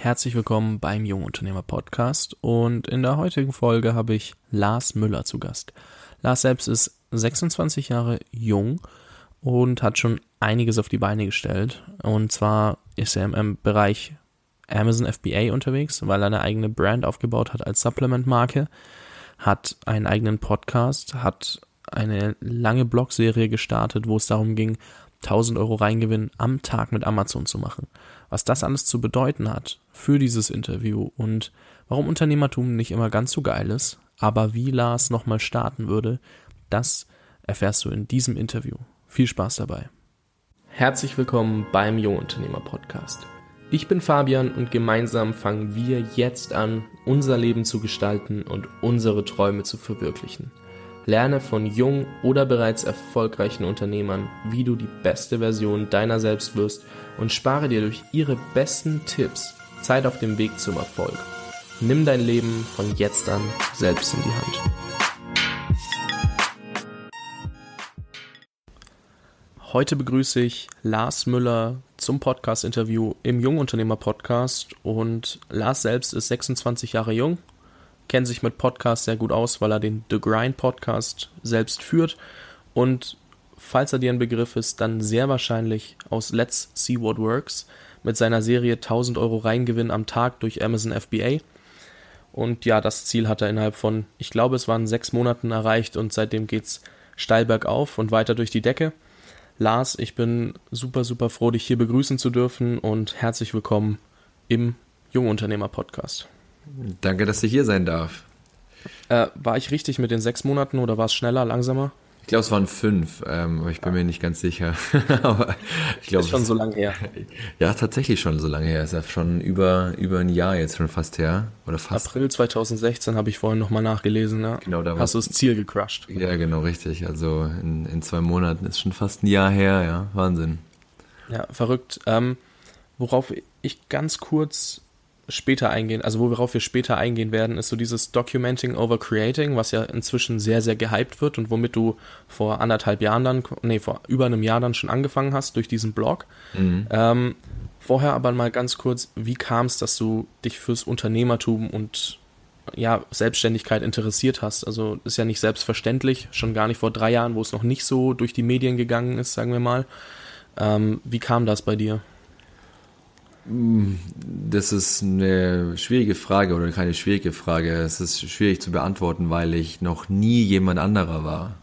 herzlich willkommen beim Jungunternehmer Podcast und in der heutigen Folge habe ich Lars Müller zu Gast. Lars selbst ist 26 Jahre jung und hat schon einiges auf die Beine gestellt und zwar ist er im Bereich Amazon FBA unterwegs, weil er eine eigene Brand aufgebaut hat als Supplement-Marke, hat einen eigenen Podcast, hat eine lange Blogserie gestartet, wo es darum ging, 1000 Euro Reingewinn am Tag mit Amazon zu machen. Was das alles zu bedeuten hat für dieses Interview und warum Unternehmertum nicht immer ganz so geil ist, aber wie Lars nochmal starten würde, das erfährst du in diesem Interview. Viel Spaß dabei. Herzlich willkommen beim Jungunternehmer Podcast. Ich bin Fabian und gemeinsam fangen wir jetzt an, unser Leben zu gestalten und unsere Träume zu verwirklichen. Lerne von jungen oder bereits erfolgreichen Unternehmern, wie du die beste Version deiner selbst wirst und spare dir durch ihre besten Tipps Zeit auf dem Weg zum Erfolg. Nimm dein Leben von jetzt an selbst in die Hand. Heute begrüße ich Lars Müller zum Podcast-Interview im Jungunternehmer-Podcast und Lars selbst ist 26 Jahre jung, kennt sich mit Podcasts sehr gut aus, weil er den The Grind Podcast selbst führt und falls er dir ein Begriff ist, dann sehr wahrscheinlich aus Let's See What Works mit seiner Serie 1000 Euro Reingewinn am Tag durch Amazon FBA. Und ja, das Ziel hat er innerhalb von, ich glaube, es waren sechs Monaten erreicht und seitdem geht's steil bergauf und weiter durch die Decke. Lars, ich bin super, super froh, dich hier begrüßen zu dürfen und herzlich willkommen im Jungunternehmer Podcast. Danke, dass ich hier sein darf. Äh, war ich richtig mit den sechs Monaten oder war es schneller, langsamer? Ich glaube, es waren fünf, ähm, aber ich bin mir nicht ganz sicher. aber ich glaube, ist schon so lange her. Ja, tatsächlich schon so lange her. Ist ja schon über, über ein Jahr jetzt schon fast her. Oder fast. April 2016 habe ich vorhin nochmal nachgelesen. Ja. Genau, da hast du das Ziel gecrushed. Ja, genau, richtig. Also in, in zwei Monaten ist schon fast ein Jahr her, ja. Wahnsinn. Ja, verrückt. Ähm, worauf ich ganz kurz später eingehen, also worauf wir später eingehen werden, ist so dieses Documenting over Creating, was ja inzwischen sehr, sehr gehypt wird und womit du vor anderthalb Jahren dann, nee, vor über einem Jahr dann schon angefangen hast durch diesen Blog. Mhm. Ähm, vorher aber mal ganz kurz, wie kam es, dass du dich fürs Unternehmertum und ja, Selbstständigkeit interessiert hast? Also ist ja nicht selbstverständlich, schon gar nicht vor drei Jahren, wo es noch nicht so durch die Medien gegangen ist, sagen wir mal. Ähm, wie kam das bei dir? Das ist eine schwierige Frage oder keine schwierige Frage. Es ist schwierig zu beantworten, weil ich noch nie jemand anderer war.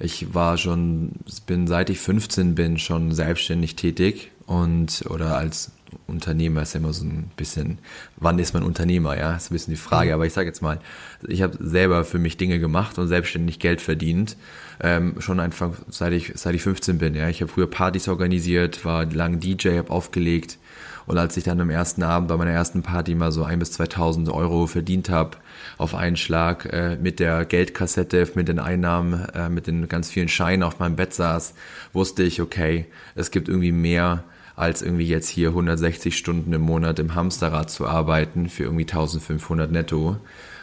Ich war schon, bin seit ich 15 bin schon selbstständig tätig und oder als Unternehmer ist immer so ein bisschen, wann ist man Unternehmer, ja, ist ein bisschen die Frage. Mhm. Aber ich sage jetzt mal, ich habe selber für mich Dinge gemacht und selbstständig Geld verdient, ähm, schon einfach seit ich seit ich 15 bin. Ja, ich habe früher Partys organisiert, war lang DJ, habe aufgelegt und als ich dann am ersten Abend bei meiner ersten Party mal so ein bis 2000 Euro verdient habe auf einen Schlag äh, mit der Geldkassette, mit den Einnahmen, äh, mit den ganz vielen Scheinen auf meinem Bett saß, wusste ich, okay, es gibt irgendwie mehr als irgendwie jetzt hier 160 Stunden im Monat im Hamsterrad zu arbeiten für irgendwie 1500 netto.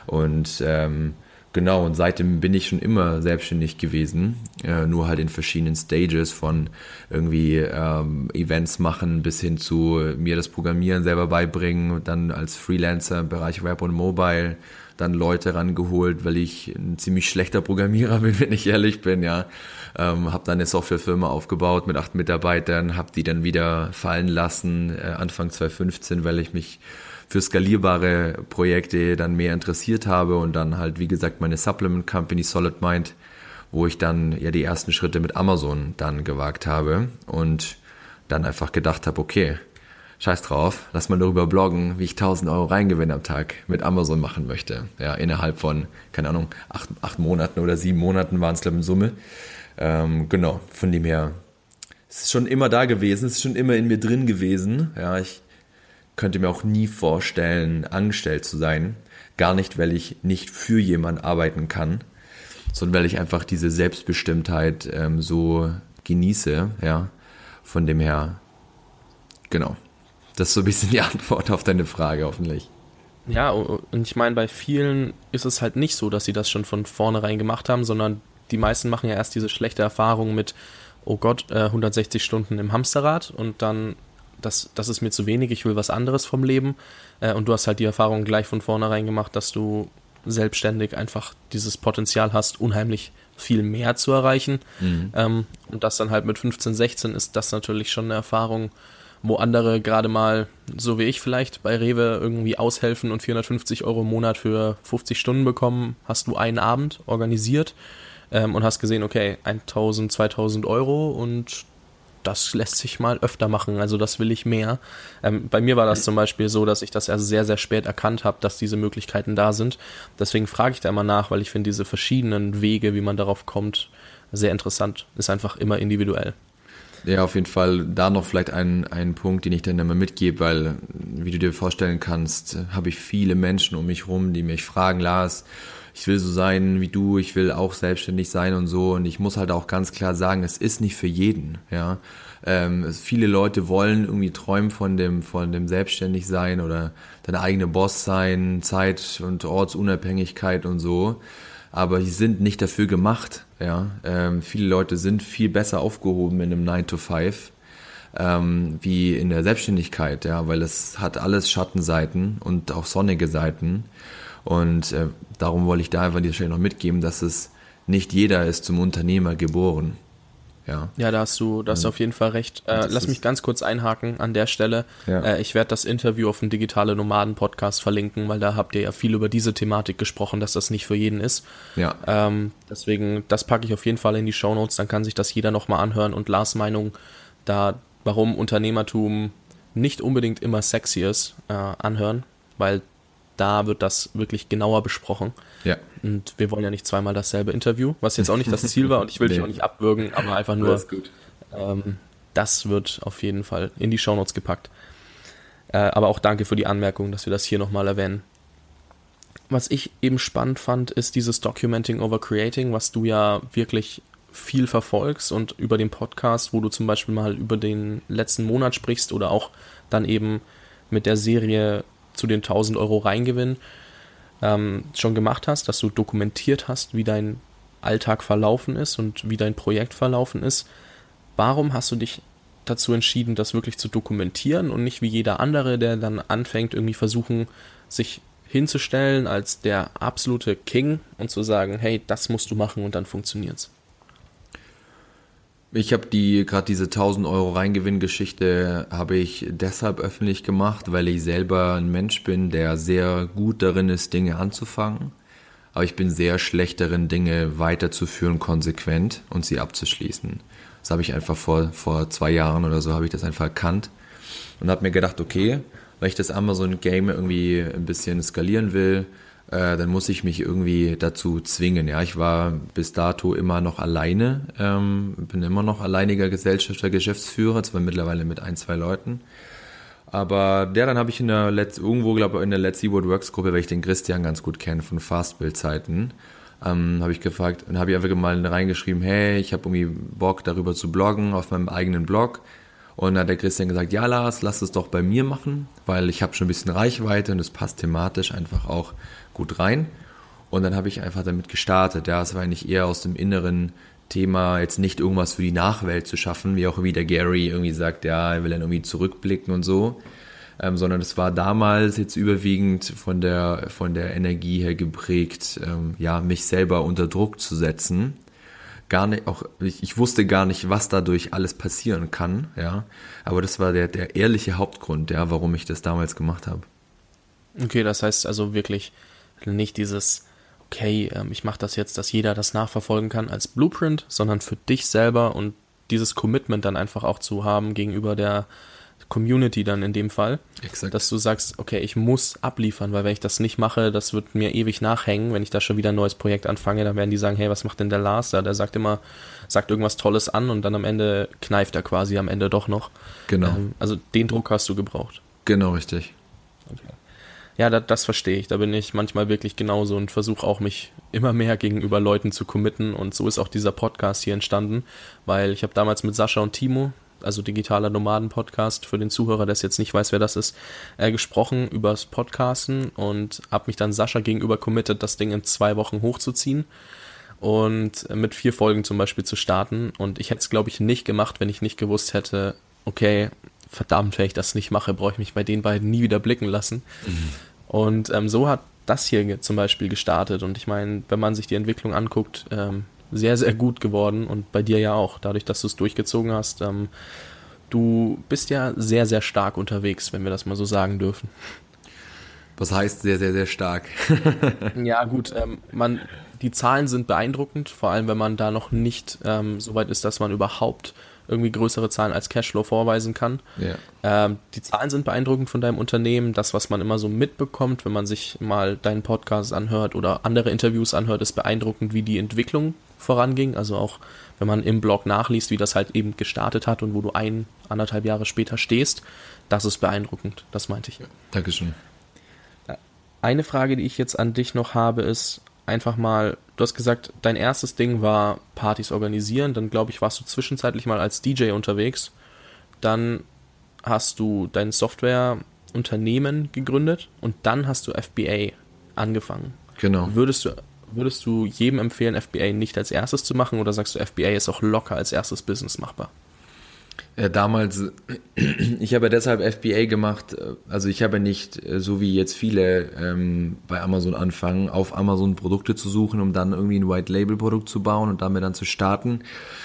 Und ähm, Genau, und seitdem bin ich schon immer selbstständig gewesen, äh, nur halt in verschiedenen Stages von irgendwie ähm, Events machen bis hin zu mir das Programmieren selber beibringen dann als Freelancer im Bereich Web und Mobile dann Leute rangeholt, weil ich ein ziemlich schlechter Programmierer bin, wenn ich ehrlich bin, ja. Ähm, habe dann eine Softwarefirma aufgebaut mit acht Mitarbeitern, habe die dann wieder fallen lassen, äh, Anfang 2015, weil ich mich für skalierbare Projekte dann mehr interessiert habe und dann halt, wie gesagt, meine Supplement Company Solid Mind, wo ich dann ja die ersten Schritte mit Amazon dann gewagt habe und dann einfach gedacht habe, okay, scheiß drauf, lass mal darüber bloggen, wie ich 1000 Euro Reingewinn am Tag mit Amazon machen möchte. Ja, innerhalb von, keine Ahnung, acht, acht Monaten oder sieben Monaten waren es, glaube ich, in Summe. Ähm, genau, von dem her, es ist schon immer da gewesen, es ist schon immer in mir drin gewesen. Ja, ich könnte mir auch nie vorstellen, angestellt zu sein. Gar nicht, weil ich nicht für jemanden arbeiten kann, sondern weil ich einfach diese Selbstbestimmtheit ähm, so genieße. Ja, von dem her, genau. Das ist so ein bisschen die Antwort auf deine Frage, hoffentlich. Ja, und ich meine, bei vielen ist es halt nicht so, dass sie das schon von vornherein gemacht haben, sondern die meisten machen ja erst diese schlechte Erfahrung mit, oh Gott, 160 äh, Stunden im Hamsterrad und dann das, das ist mir zu wenig, ich will was anderes vom Leben. Äh, und du hast halt die Erfahrung gleich von vornherein gemacht, dass du selbstständig einfach dieses Potenzial hast, unheimlich viel mehr zu erreichen. Mhm. Ähm, und das dann halt mit 15, 16 ist das natürlich schon eine Erfahrung, wo andere gerade mal, so wie ich vielleicht, bei Rewe irgendwie aushelfen und 450 Euro im Monat für 50 Stunden bekommen, hast du einen Abend organisiert ähm, und hast gesehen, okay, 1000, 2000 Euro und das lässt sich mal öfter machen, also das will ich mehr. Ähm, bei mir war das zum Beispiel so, dass ich das erst sehr, sehr spät erkannt habe, dass diese Möglichkeiten da sind. Deswegen frage ich da immer nach, weil ich finde diese verschiedenen Wege, wie man darauf kommt, sehr interessant. Ist einfach immer individuell. Ja, auf jeden Fall da noch vielleicht ein, ein Punkt, den ich dann immer mitgebe, weil, wie du dir vorstellen kannst, habe ich viele Menschen um mich rum, die mich fragen, Lars, ich will so sein wie du, ich will auch selbstständig sein und so. Und ich muss halt auch ganz klar sagen, es ist nicht für jeden, ja. Ähm, viele Leute wollen irgendwie träumen von dem, von dem selbstständig sein oder deine eigene Boss sein, Zeit- und Ortsunabhängigkeit und so. Aber die sind nicht dafür gemacht, ja. Ähm, viele Leute sind viel besser aufgehoben in einem 9 to 5 ähm, wie in der Selbstständigkeit, ja, weil es hat alles Schattenseiten und auch sonnige Seiten. Und äh, darum wollte ich da einfach an dieser Stelle noch mitgeben, dass es nicht jeder ist zum Unternehmer geboren. Ja, ja da hast du, da hast du auf jeden Fall recht. Äh, lass mich ganz kurz einhaken an der Stelle. Ja. Äh, ich werde das Interview auf dem Digitale Nomaden Podcast verlinken, weil da habt ihr ja viel über diese Thematik gesprochen, dass das nicht für jeden ist. Ja. Ähm, deswegen, das packe ich auf jeden Fall in die Show Notes, dann kann sich das jeder nochmal anhören und Lars Meinung da, warum Unternehmertum nicht unbedingt immer sexy ist, äh, anhören, weil da wird das wirklich genauer besprochen. Ja. Und wir wollen ja nicht zweimal dasselbe Interview, was jetzt auch nicht das Ziel war und ich will nee. dich auch nicht abwürgen, aber einfach nur, das, ähm, das wird auf jeden Fall in die Shownotes gepackt. Äh, aber auch danke für die Anmerkung, dass wir das hier nochmal erwähnen. Was ich eben spannend fand, ist dieses Documenting over Creating, was du ja wirklich viel verfolgst und über den Podcast, wo du zum Beispiel mal über den letzten Monat sprichst oder auch dann eben mit der Serie zu den 1000 Euro Reingewinn ähm, schon gemacht hast, dass du dokumentiert hast, wie dein Alltag verlaufen ist und wie dein Projekt verlaufen ist. Warum hast du dich dazu entschieden, das wirklich zu dokumentieren und nicht wie jeder andere, der dann anfängt, irgendwie versuchen, sich hinzustellen als der absolute King und zu sagen, hey, das musst du machen und dann funktioniert's? Ich habe die gerade diese 1000 Euro Reingewinn-Geschichte habe ich deshalb öffentlich gemacht, weil ich selber ein Mensch bin, der sehr gut darin ist, Dinge anzufangen. Aber ich bin sehr schlecht darin, Dinge weiterzuführen, konsequent und sie abzuschließen. Das habe ich einfach vor, vor zwei Jahren oder so habe ich das einfach erkannt und habe mir gedacht, okay, weil ich das Amazon-Game irgendwie ein bisschen skalieren will, äh, dann muss ich mich irgendwie dazu zwingen. Ja, ich war bis dato immer noch alleine, ähm, bin immer noch alleiniger Gesellschafter, Geschäftsführer, zwar mittlerweile mit ein, zwei Leuten. Aber der dann habe ich in der Let's, irgendwo, glaube ich, in der Let's See What Works Gruppe, weil ich den Christian ganz gut kenne von Fastbill-Zeiten, ähm, habe ich gefragt und habe ich einfach mal reingeschrieben, hey, ich habe irgendwie Bock darüber zu bloggen auf meinem eigenen Blog. Und dann hat der Christian gesagt, ja Lars, lass es doch bei mir machen, weil ich habe schon ein bisschen Reichweite und es passt thematisch einfach auch gut rein. Und dann habe ich einfach damit gestartet. Ja, es war eigentlich eher aus dem inneren Thema, jetzt nicht irgendwas für die Nachwelt zu schaffen, wie auch wie der Gary irgendwie sagt, ja, er will dann irgendwie zurückblicken und so. Ähm, sondern es war damals jetzt überwiegend von der, von der Energie her geprägt, ähm, ja, mich selber unter Druck zu setzen. Gar nicht, auch, ich, ich wusste gar nicht, was dadurch alles passieren kann, ja. Aber das war der, der ehrliche Hauptgrund, ja, warum ich das damals gemacht habe. Okay, das heißt also wirklich, nicht dieses, okay, ähm, ich mache das jetzt, dass jeder das nachverfolgen kann als Blueprint, sondern für dich selber und dieses Commitment dann einfach auch zu haben gegenüber der Community dann in dem Fall, Exakt. dass du sagst, okay, ich muss abliefern, weil wenn ich das nicht mache, das wird mir ewig nachhängen, wenn ich da schon wieder ein neues Projekt anfange, dann werden die sagen, hey, was macht denn der Lars da? Der sagt immer, sagt irgendwas Tolles an und dann am Ende kneift er quasi am Ende doch noch. Genau. Ähm, also den Druck hast du gebraucht. Genau, richtig. Okay. Ja, das, das verstehe ich. Da bin ich manchmal wirklich genauso und versuche auch mich immer mehr gegenüber Leuten zu committen. Und so ist auch dieser Podcast hier entstanden, weil ich habe damals mit Sascha und Timo, also digitaler Nomaden-Podcast, für den Zuhörer, der es jetzt nicht weiß, wer das ist, äh, gesprochen übers Podcasten und habe mich dann Sascha gegenüber committed, das Ding in zwei Wochen hochzuziehen und mit vier Folgen zum Beispiel zu starten. Und ich hätte es, glaube ich, nicht gemacht, wenn ich nicht gewusst hätte, okay, verdammt, wenn ich das nicht mache, brauche ich mich bei den beiden nie wieder blicken lassen. Mhm. Und ähm, so hat das hier zum Beispiel gestartet. Und ich meine, wenn man sich die Entwicklung anguckt, ähm, sehr, sehr gut geworden und bei dir ja auch, dadurch, dass du es durchgezogen hast. Ähm, du bist ja sehr, sehr stark unterwegs, wenn wir das mal so sagen dürfen. Was heißt sehr, sehr, sehr stark? ja, gut, ähm, man, die Zahlen sind beeindruckend, vor allem wenn man da noch nicht ähm, so weit ist, dass man überhaupt irgendwie größere Zahlen als Cashflow vorweisen kann. Ja. Ähm, die Zahlen sind beeindruckend von deinem Unternehmen. Das, was man immer so mitbekommt, wenn man sich mal deinen Podcast anhört oder andere Interviews anhört, ist beeindruckend, wie die Entwicklung voranging. Also auch wenn man im Blog nachliest, wie das halt eben gestartet hat und wo du ein, anderthalb Jahre später stehst, das ist beeindruckend. Das meinte ich. Dankeschön. Eine Frage, die ich jetzt an dich noch habe, ist einfach mal, du hast gesagt, dein erstes Ding war Partys organisieren, dann glaube ich, warst du zwischenzeitlich mal als DJ unterwegs. Dann hast du dein Softwareunternehmen gegründet und dann hast du FBA angefangen. Genau. Würdest du würdest du jedem empfehlen, FBA nicht als erstes zu machen oder sagst du, FBA ist auch locker als erstes Business machbar? Äh, damals, ich habe deshalb FBA gemacht, äh, also ich habe nicht, äh, so wie jetzt viele ähm, bei Amazon anfangen, auf Amazon Produkte zu suchen, um dann irgendwie ein White-Label-Produkt zu bauen und damit dann zu starten,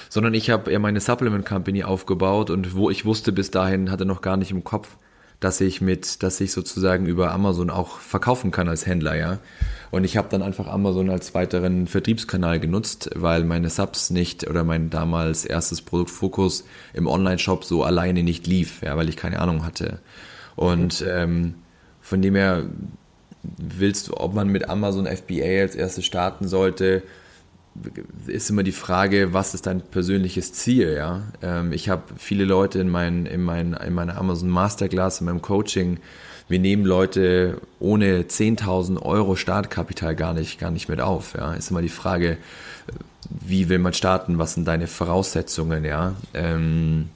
sondern ich habe eher meine Supplement Company aufgebaut und wo ich wusste bis dahin, hatte noch gar nicht im Kopf, dass ich mit, dass ich sozusagen über Amazon auch verkaufen kann als Händler, ja. Und ich habe dann einfach Amazon als weiteren Vertriebskanal genutzt, weil meine Subs nicht oder mein damals erstes Produkt Fokus im Online-Shop so alleine nicht lief, ja, weil ich keine Ahnung hatte. Und ähm, von dem her willst du, ob man mit Amazon FBA als erstes starten sollte, ist immer die Frage, was ist dein persönliches Ziel, ja? Ähm, ich habe viele Leute in, mein, in, mein, in meiner Amazon Masterclass, in meinem Coaching, wir nehmen Leute ohne 10.000 Euro Startkapital gar nicht, gar nicht mit auf. Ja, ist immer die Frage, wie will man starten? Was sind deine Voraussetzungen? Ja, ähm,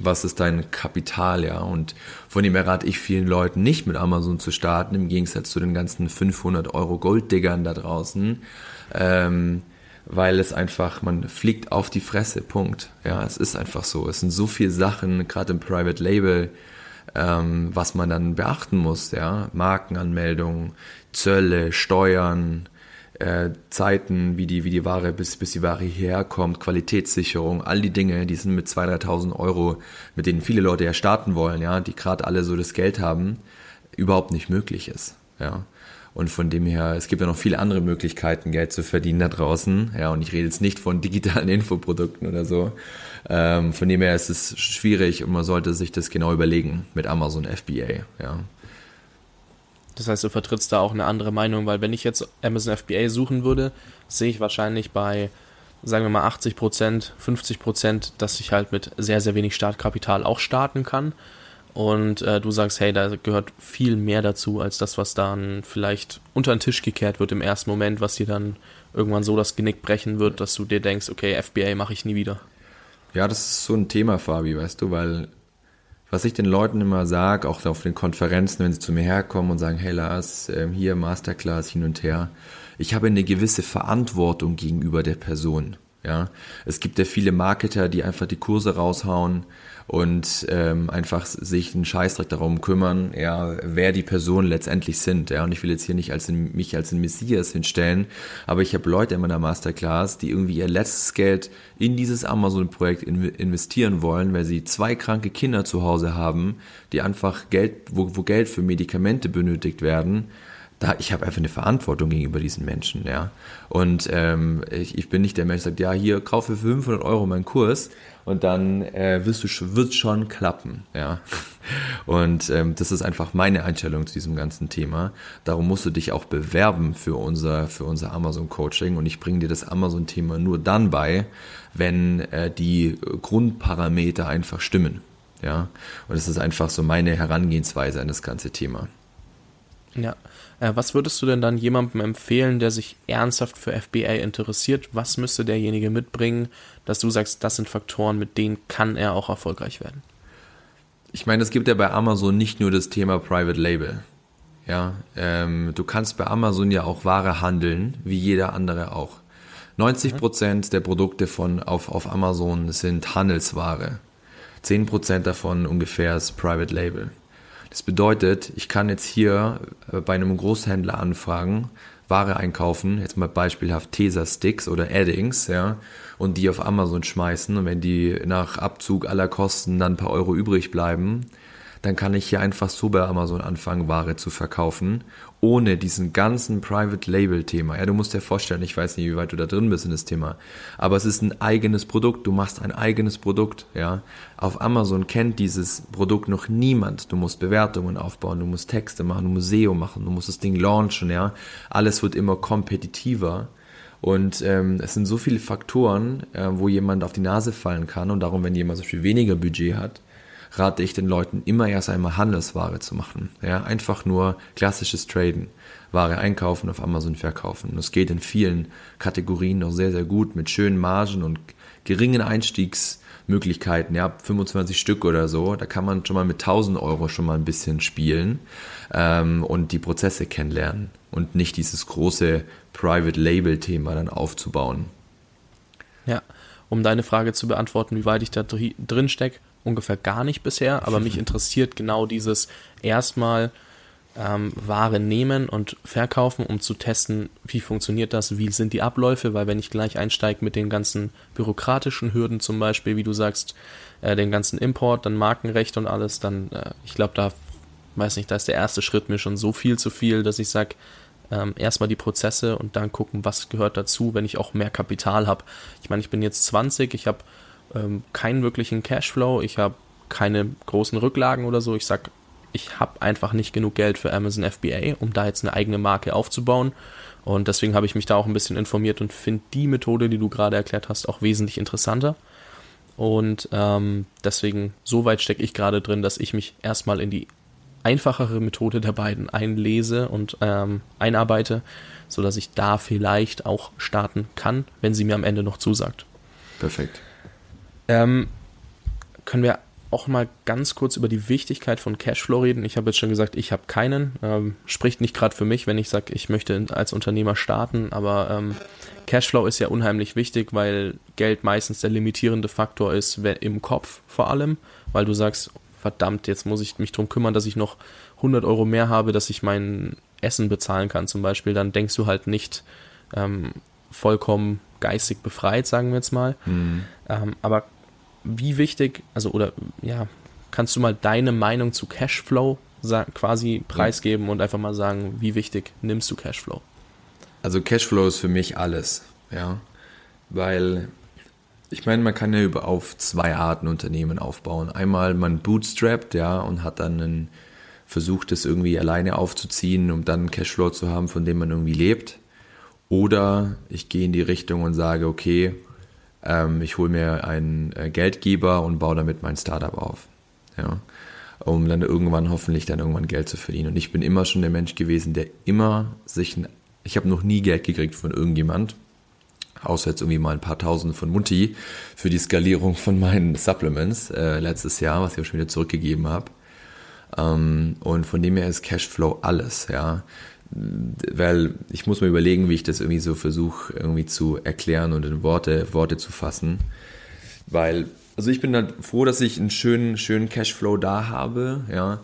was ist dein Kapital? Ja, und von dem her rate ich vielen Leuten nicht mit Amazon zu starten, im Gegensatz zu den ganzen 500 Euro Golddiggern da draußen. Ähm, weil es einfach, man fliegt auf die Fresse, Punkt. Ja, es ist einfach so. Es sind so viele Sachen, gerade im Private Label, ähm, was man dann beachten muss, ja, Markenanmeldung, Zölle, Steuern, äh, Zeiten, wie die, wie die Ware, bis, bis die Ware hierher kommt, Qualitätssicherung, all die Dinge, die sind mit 2.000, 3.000 Euro, mit denen viele Leute ja starten wollen, ja, die gerade alle so das Geld haben, überhaupt nicht möglich ist, ja. Und von dem her, es gibt ja noch viele andere Möglichkeiten, Geld zu verdienen da draußen. Ja, und ich rede jetzt nicht von digitalen Infoprodukten oder so. Ähm, von dem her ist es schwierig und man sollte sich das genau überlegen mit Amazon FBA, ja. Das heißt, du vertrittst da auch eine andere Meinung, weil wenn ich jetzt Amazon FBA suchen würde, sehe ich wahrscheinlich bei, sagen wir mal, 80 Prozent, 50 Prozent, dass ich halt mit sehr, sehr wenig Startkapital auch starten kann. Und äh, du sagst, hey, da gehört viel mehr dazu, als das, was dann vielleicht unter den Tisch gekehrt wird im ersten Moment, was dir dann irgendwann so das Genick brechen wird, dass du dir denkst, okay, FBA mache ich nie wieder. Ja, das ist so ein Thema, Fabi, weißt du, weil was ich den Leuten immer sage, auch auf den Konferenzen, wenn sie zu mir herkommen und sagen, hey Lars, ähm, hier Masterclass hin und her, ich habe eine gewisse Verantwortung gegenüber der Person. Ja, es gibt ja viele Marketer, die einfach die Kurse raushauen und ähm, einfach sich einen Scheißdreck darum kümmern, ja, wer die Personen letztendlich sind. Ja, und ich will jetzt hier nicht als ein, mich als ein Messias hinstellen, aber ich habe Leute in meiner Masterclass, die irgendwie ihr letztes Geld in dieses Amazon-Projekt in, investieren wollen, weil sie zwei kranke Kinder zu Hause haben, die einfach Geld, wo, wo Geld für Medikamente benötigt werden da, ich habe einfach eine Verantwortung gegenüber diesen Menschen, ja. Und ähm, ich, ich bin nicht der Mensch, der sagt, ja, hier kaufe für 500 Euro meinen Kurs und dann äh, wirst du wird schon klappen, ja. Und ähm, das ist einfach meine Einstellung zu diesem ganzen Thema. Darum musst du dich auch bewerben für unser für unser Amazon Coaching und ich bringe dir das Amazon Thema nur dann bei, wenn äh, die Grundparameter einfach stimmen, ja. Und das ist einfach so meine Herangehensweise an das ganze Thema. Ja. Äh, was würdest du denn dann jemandem empfehlen, der sich ernsthaft für FBA interessiert? Was müsste derjenige mitbringen, dass du sagst, das sind Faktoren, mit denen kann er auch erfolgreich werden? Ich meine, es gibt ja bei Amazon nicht nur das Thema Private Label. Ja, ähm, du kannst bei Amazon ja auch Ware handeln, wie jeder andere auch. 90 Prozent der Produkte von auf, auf Amazon sind Handelsware. 10% davon ungefähr ist Private Label. Das bedeutet, ich kann jetzt hier äh, bei einem Großhändler anfragen, Ware einkaufen, jetzt mal beispielhaft Tesa-Sticks oder Addings, ja, und die auf Amazon schmeißen. Und wenn die nach Abzug aller Kosten dann ein paar Euro übrig bleiben, dann kann ich hier einfach so bei Amazon anfangen, Ware zu verkaufen, ohne diesen ganzen Private Label Thema. Ja, du musst dir vorstellen, ich weiß nicht, wie weit du da drin bist in das Thema, aber es ist ein eigenes Produkt, du machst ein eigenes Produkt, ja. Auf Amazon kennt dieses Produkt noch niemand. Du musst Bewertungen aufbauen, du musst Texte machen, du musst SEO machen, du musst das Ding launchen, ja. Alles wird immer kompetitiver. Und ähm, es sind so viele Faktoren, äh, wo jemand auf die Nase fallen kann. Und darum, wenn jemand so viel weniger Budget hat, rate ich den Leuten immer erst einmal Handelsware zu machen. Ja, einfach nur klassisches Traden. Ware einkaufen, auf Amazon verkaufen. Das geht in vielen Kategorien noch sehr, sehr gut mit schönen Margen und geringen Einstiegsmöglichkeiten. Ja, 25 Stück oder so. Da kann man schon mal mit 1000 Euro schon mal ein bisschen spielen ähm, und die Prozesse kennenlernen und nicht dieses große Private Label Thema dann aufzubauen. Ja, um deine Frage zu beantworten, wie weit ich da drin stecke, ungefähr gar nicht bisher, aber mich interessiert genau dieses erstmal ähm, Ware nehmen und verkaufen, um zu testen, wie funktioniert das, wie sind die Abläufe, weil wenn ich gleich einsteige mit den ganzen bürokratischen Hürden zum Beispiel, wie du sagst, äh, den ganzen Import, dann Markenrecht und alles, dann, äh, ich glaube, da, weiß nicht, da ist der erste Schritt mir schon so viel zu viel, dass ich sage, ähm, erstmal die Prozesse und dann gucken, was gehört dazu, wenn ich auch mehr Kapital habe. Ich meine, ich bin jetzt 20, ich habe ähm, keinen wirklichen Cashflow, ich habe keine großen Rücklagen oder so. Ich sag, ich habe einfach nicht genug Geld für Amazon FBA, um da jetzt eine eigene Marke aufzubauen. Und deswegen habe ich mich da auch ein bisschen informiert und finde die Methode, die du gerade erklärt hast, auch wesentlich interessanter. Und ähm, deswegen, so weit stecke ich gerade drin, dass ich mich erstmal in die einfachere Methode der beiden einlese und ähm, einarbeite, sodass ich da vielleicht auch starten kann, wenn sie mir am Ende noch zusagt. Perfekt. Ähm, können wir auch mal ganz kurz über die Wichtigkeit von Cashflow reden. Ich habe jetzt schon gesagt, ich habe keinen. Ähm, spricht nicht gerade für mich, wenn ich sage, ich möchte als Unternehmer starten, aber ähm, Cashflow ist ja unheimlich wichtig, weil Geld meistens der limitierende Faktor ist, im Kopf vor allem, weil du sagst, verdammt, jetzt muss ich mich darum kümmern, dass ich noch 100 Euro mehr habe, dass ich mein Essen bezahlen kann zum Beispiel, dann denkst du halt nicht ähm, vollkommen geistig befreit, sagen wir jetzt mal. Mhm. Ähm, aber wie wichtig, also oder ja, kannst du mal deine Meinung zu Cashflow quasi preisgeben und einfach mal sagen, wie wichtig nimmst du Cashflow? Also Cashflow ist für mich alles, ja, weil ich meine, man kann ja über auf zwei Arten Unternehmen aufbauen. Einmal man bootstrapped, ja, und hat dann einen, versucht es irgendwie alleine aufzuziehen, um dann Cashflow zu haben, von dem man irgendwie lebt. Oder ich gehe in die Richtung und sage, okay, ähm, ich hole mir einen äh, Geldgeber und baue damit mein Startup auf. Ja, um dann irgendwann hoffentlich dann irgendwann Geld zu verdienen. Und ich bin immer schon der Mensch gewesen, der immer sich, ein, ich habe noch nie Geld gekriegt von irgendjemand, außer jetzt irgendwie mal ein paar Tausend von Mutti für die Skalierung von meinen Supplements äh, letztes Jahr, was ich auch schon wieder zurückgegeben habe. Ähm, und von dem her ist Cashflow alles, ja weil ich muss mir überlegen, wie ich das irgendwie so versuche, irgendwie zu erklären und in Worte, Worte zu fassen. Weil, also ich bin dann froh, dass ich einen schönen, schönen Cashflow da habe, ja,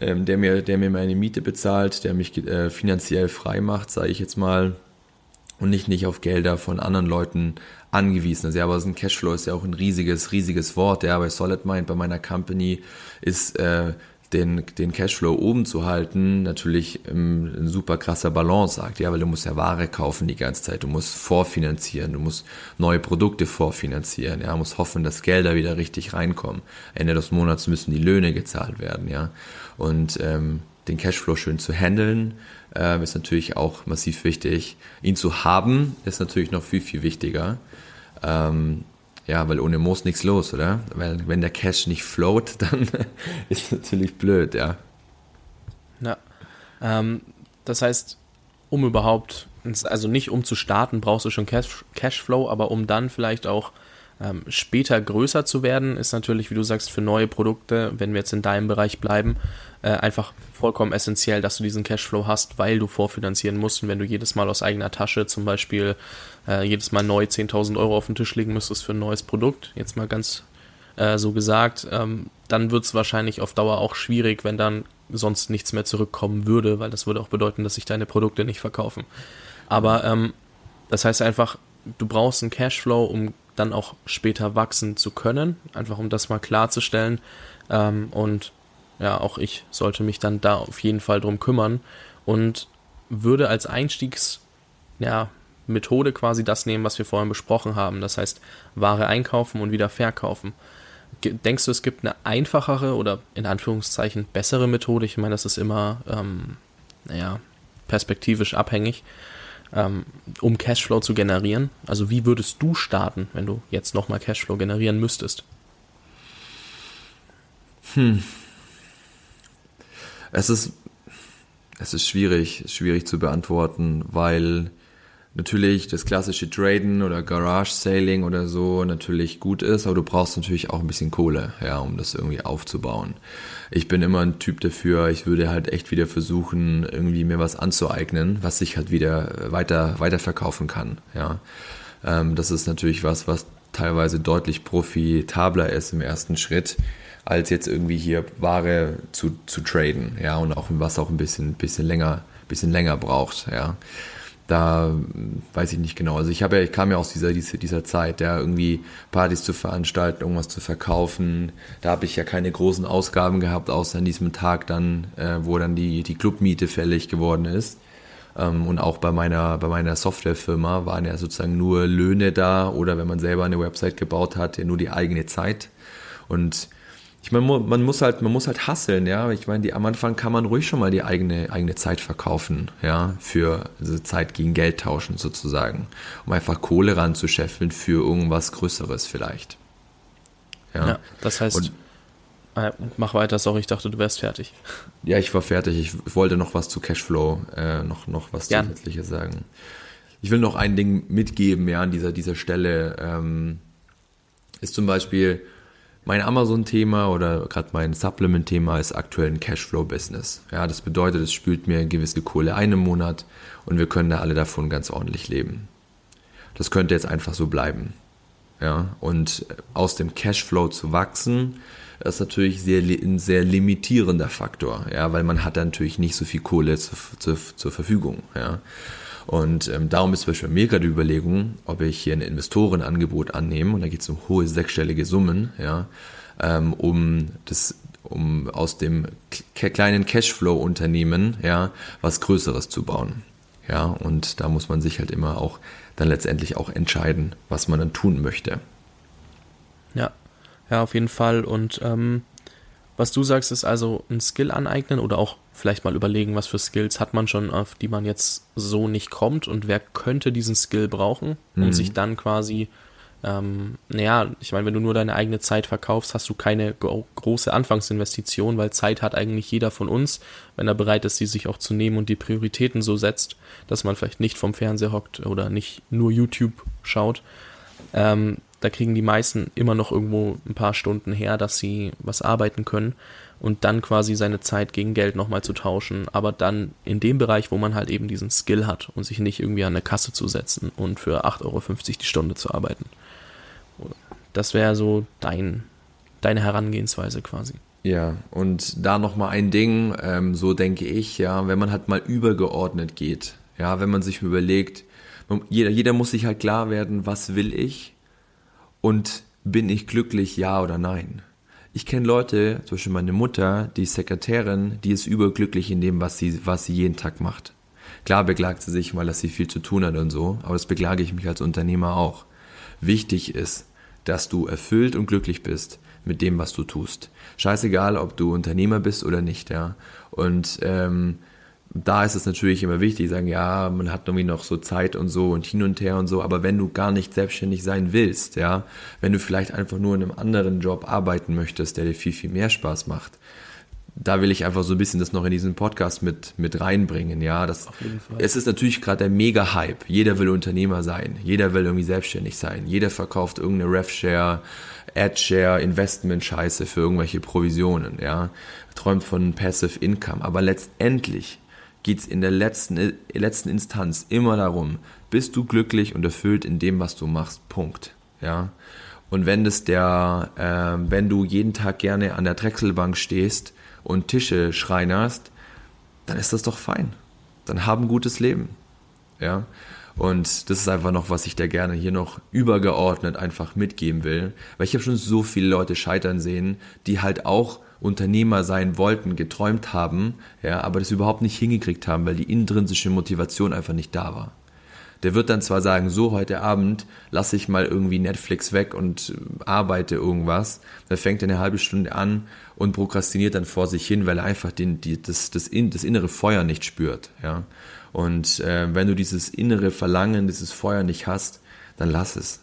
ähm, der mir, der mir meine Miete bezahlt, der mich äh, finanziell frei macht, sage ich jetzt mal, und nicht, nicht auf Gelder von anderen Leuten angewiesen ist. Ja, aber so ein Cashflow ist ja auch ein riesiges, riesiges Wort. Ja, bei Solid Mind, bei meiner Company ist äh, den, den Cashflow oben zu halten, natürlich ähm, ein super krasser Balanceakt, ja, weil du musst ja Ware kaufen die ganze Zeit, du musst vorfinanzieren, du musst neue Produkte vorfinanzieren, ja, musst hoffen, dass Gelder wieder richtig reinkommen. Ende des Monats müssen die Löhne gezahlt werden, ja, und ähm, den Cashflow schön zu handeln, äh, ist natürlich auch massiv wichtig. Ihn zu haben, ist natürlich noch viel, viel wichtiger. Ähm, ja, weil ohne Moos nichts los, oder? Weil wenn der Cash nicht float, dann ist natürlich blöd, ja. Ja. Ähm, das heißt, um überhaupt, also nicht um zu starten, brauchst du schon Cash, Cashflow, aber um dann vielleicht auch ähm, später größer zu werden, ist natürlich, wie du sagst, für neue Produkte, wenn wir jetzt in deinem Bereich bleiben, äh, einfach vollkommen essentiell, dass du diesen Cashflow hast, weil du vorfinanzieren musst. Und wenn du jedes Mal aus eigener Tasche zum Beispiel äh, jedes Mal neu 10.000 Euro auf den Tisch legen müsstest für ein neues Produkt, jetzt mal ganz äh, so gesagt. Ähm, dann wird es wahrscheinlich auf Dauer auch schwierig, wenn dann sonst nichts mehr zurückkommen würde, weil das würde auch bedeuten, dass sich deine Produkte nicht verkaufen. Aber ähm, das heißt einfach, du brauchst einen Cashflow, um dann auch später wachsen zu können, einfach um das mal klarzustellen. Ähm, und ja, auch ich sollte mich dann da auf jeden Fall drum kümmern und würde als Einstiegs, ja, quasi das nehmen, was wir vorhin besprochen haben. Das heißt, Ware einkaufen und wieder verkaufen. Denkst du, es gibt eine einfachere oder in Anführungszeichen bessere Methode? Ich meine, das ist immer, ähm, naja, perspektivisch abhängig, ähm, um Cashflow zu generieren. Also wie würdest du starten, wenn du jetzt nochmal Cashflow generieren müsstest? Hm. Es ist, es ist schwierig, schwierig zu beantworten, weil natürlich das klassische Traden oder Garage Sailing oder so natürlich gut ist, aber du brauchst natürlich auch ein bisschen Kohle, ja, um das irgendwie aufzubauen. Ich bin immer ein Typ dafür, ich würde halt echt wieder versuchen, irgendwie mir was anzueignen, was ich halt wieder weiter, weiter verkaufen kann, ja. Ähm, das ist natürlich was, was teilweise deutlich profitabler ist im ersten Schritt, als jetzt irgendwie hier Ware zu, zu traden, ja, und auch was auch ein bisschen, bisschen länger, bisschen länger braucht, ja da weiß ich nicht genau. Also ich habe ja, ich kam ja aus dieser, dieser, dieser Zeit, ja, irgendwie Partys zu veranstalten, irgendwas zu verkaufen. Da habe ich ja keine großen Ausgaben gehabt, außer an diesem Tag dann, äh, wo dann die, die Clubmiete fällig geworden ist. Ähm, und auch bei meiner, bei meiner Softwarefirma waren ja sozusagen nur Löhne da oder wenn man selber eine Website gebaut hat, ja nur die eigene Zeit. Und ich meine, man muss halt, man muss halt hasseln, ja. Ich meine, die, am Anfang kann man ruhig schon mal die eigene, eigene Zeit verkaufen, ja, für also Zeit gegen Geld tauschen sozusagen, um einfach Kohle ranzuscheffeln für irgendwas Größeres vielleicht. Ja, ja das heißt, Und, äh, mach weiter, sorry, ich dachte, du wärst fertig. Ja, ich war fertig. Ich wollte noch was zu Cashflow, äh, noch, noch was ja. zusätzliches sagen. Ich will noch ein Ding mitgeben, ja, an dieser, dieser Stelle, ähm, ist zum Beispiel, mein Amazon-Thema oder gerade mein Supplement-Thema ist aktuell ein Cashflow-Business. Ja, das bedeutet, es spült mir gewisse Kohle ein im Monat und wir können da alle davon ganz ordentlich leben. Das könnte jetzt einfach so bleiben. Ja, und aus dem Cashflow zu wachsen, ist natürlich sehr, ein sehr limitierender Faktor, ja, weil man hat natürlich nicht so viel Kohle zur, zur, zur Verfügung, ja. Und ähm, darum ist zum Beispiel mir gerade die Überlegung, ob ich hier ein Investorenangebot annehme, und da geht es um hohe sechsstellige Summen, ja, ähm, um das um aus dem kleinen Cashflow-Unternehmen ja was Größeres zu bauen. Ja, und da muss man sich halt immer auch dann letztendlich auch entscheiden, was man dann tun möchte. Ja, ja, auf jeden Fall. Und ähm, was du sagst, ist also ein Skill aneignen oder auch vielleicht mal überlegen, was für Skills hat man schon, auf die man jetzt so nicht kommt und wer könnte diesen Skill brauchen, um mhm. sich dann quasi, ähm, naja, ich meine, wenn du nur deine eigene Zeit verkaufst, hast du keine große Anfangsinvestition, weil Zeit hat eigentlich jeder von uns, wenn er bereit ist, sie sich auch zu nehmen und die Prioritäten so setzt, dass man vielleicht nicht vom Fernseher hockt oder nicht nur YouTube schaut. Ähm, da kriegen die meisten immer noch irgendwo ein paar Stunden her, dass sie was arbeiten können und dann quasi seine Zeit gegen Geld nochmal zu tauschen, aber dann in dem Bereich, wo man halt eben diesen Skill hat und sich nicht irgendwie an eine Kasse zu setzen und für 8,50 Euro die Stunde zu arbeiten. Das wäre so dein, deine Herangehensweise quasi. Ja, und da nochmal ein Ding, ähm, so denke ich, ja, wenn man halt mal übergeordnet geht, ja, wenn man sich überlegt, jeder, jeder muss sich halt klar werden, was will ich und bin ich glücklich, ja oder nein? Ich kenne Leute, zum Beispiel meine Mutter, die Sekretärin, die ist überglücklich in dem, was sie, was sie jeden Tag macht. Klar beklagt sie sich mal, dass sie viel zu tun hat und so, aber das beklage ich mich als Unternehmer auch. Wichtig ist, dass du erfüllt und glücklich bist mit dem, was du tust. Scheißegal, ob du Unternehmer bist oder nicht, ja. Und ähm, da ist es natürlich immer wichtig, sagen, ja, man hat irgendwie noch so Zeit und so und hin und her und so, aber wenn du gar nicht selbstständig sein willst, ja, wenn du vielleicht einfach nur in einem anderen Job arbeiten möchtest, der dir viel, viel mehr Spaß macht, da will ich einfach so ein bisschen das noch in diesen Podcast mit, mit reinbringen, ja. Das, es ist natürlich gerade der Mega-Hype. Jeder will Unternehmer sein. Jeder will irgendwie selbstständig sein. Jeder verkauft irgendeine Rev-Share, Ad-Share, Investment-Scheiße für irgendwelche Provisionen, ja. Träumt von Passive Income. Aber letztendlich geht es in der letzten, letzten Instanz immer darum, bist du glücklich und erfüllt in dem, was du machst. Punkt. Ja. Und wenn das der, äh, wenn du jeden Tag gerne an der Drechselbank stehst und Tische schreinerst, dann ist das doch fein. Dann haben gutes Leben. Ja. Und das ist einfach noch, was ich da gerne hier noch übergeordnet einfach mitgeben will. Weil ich habe schon so viele Leute scheitern sehen, die halt auch Unternehmer sein wollten, geträumt haben, ja, aber das überhaupt nicht hingekriegt haben, weil die intrinsische Motivation einfach nicht da war. Der wird dann zwar sagen, so heute Abend lasse ich mal irgendwie Netflix weg und arbeite irgendwas. Da fängt er eine halbe Stunde an und prokrastiniert dann vor sich hin, weil er einfach den, die, das, das, das innere Feuer nicht spürt. Ja? Und äh, wenn du dieses innere Verlangen, dieses Feuer nicht hast, dann lass es.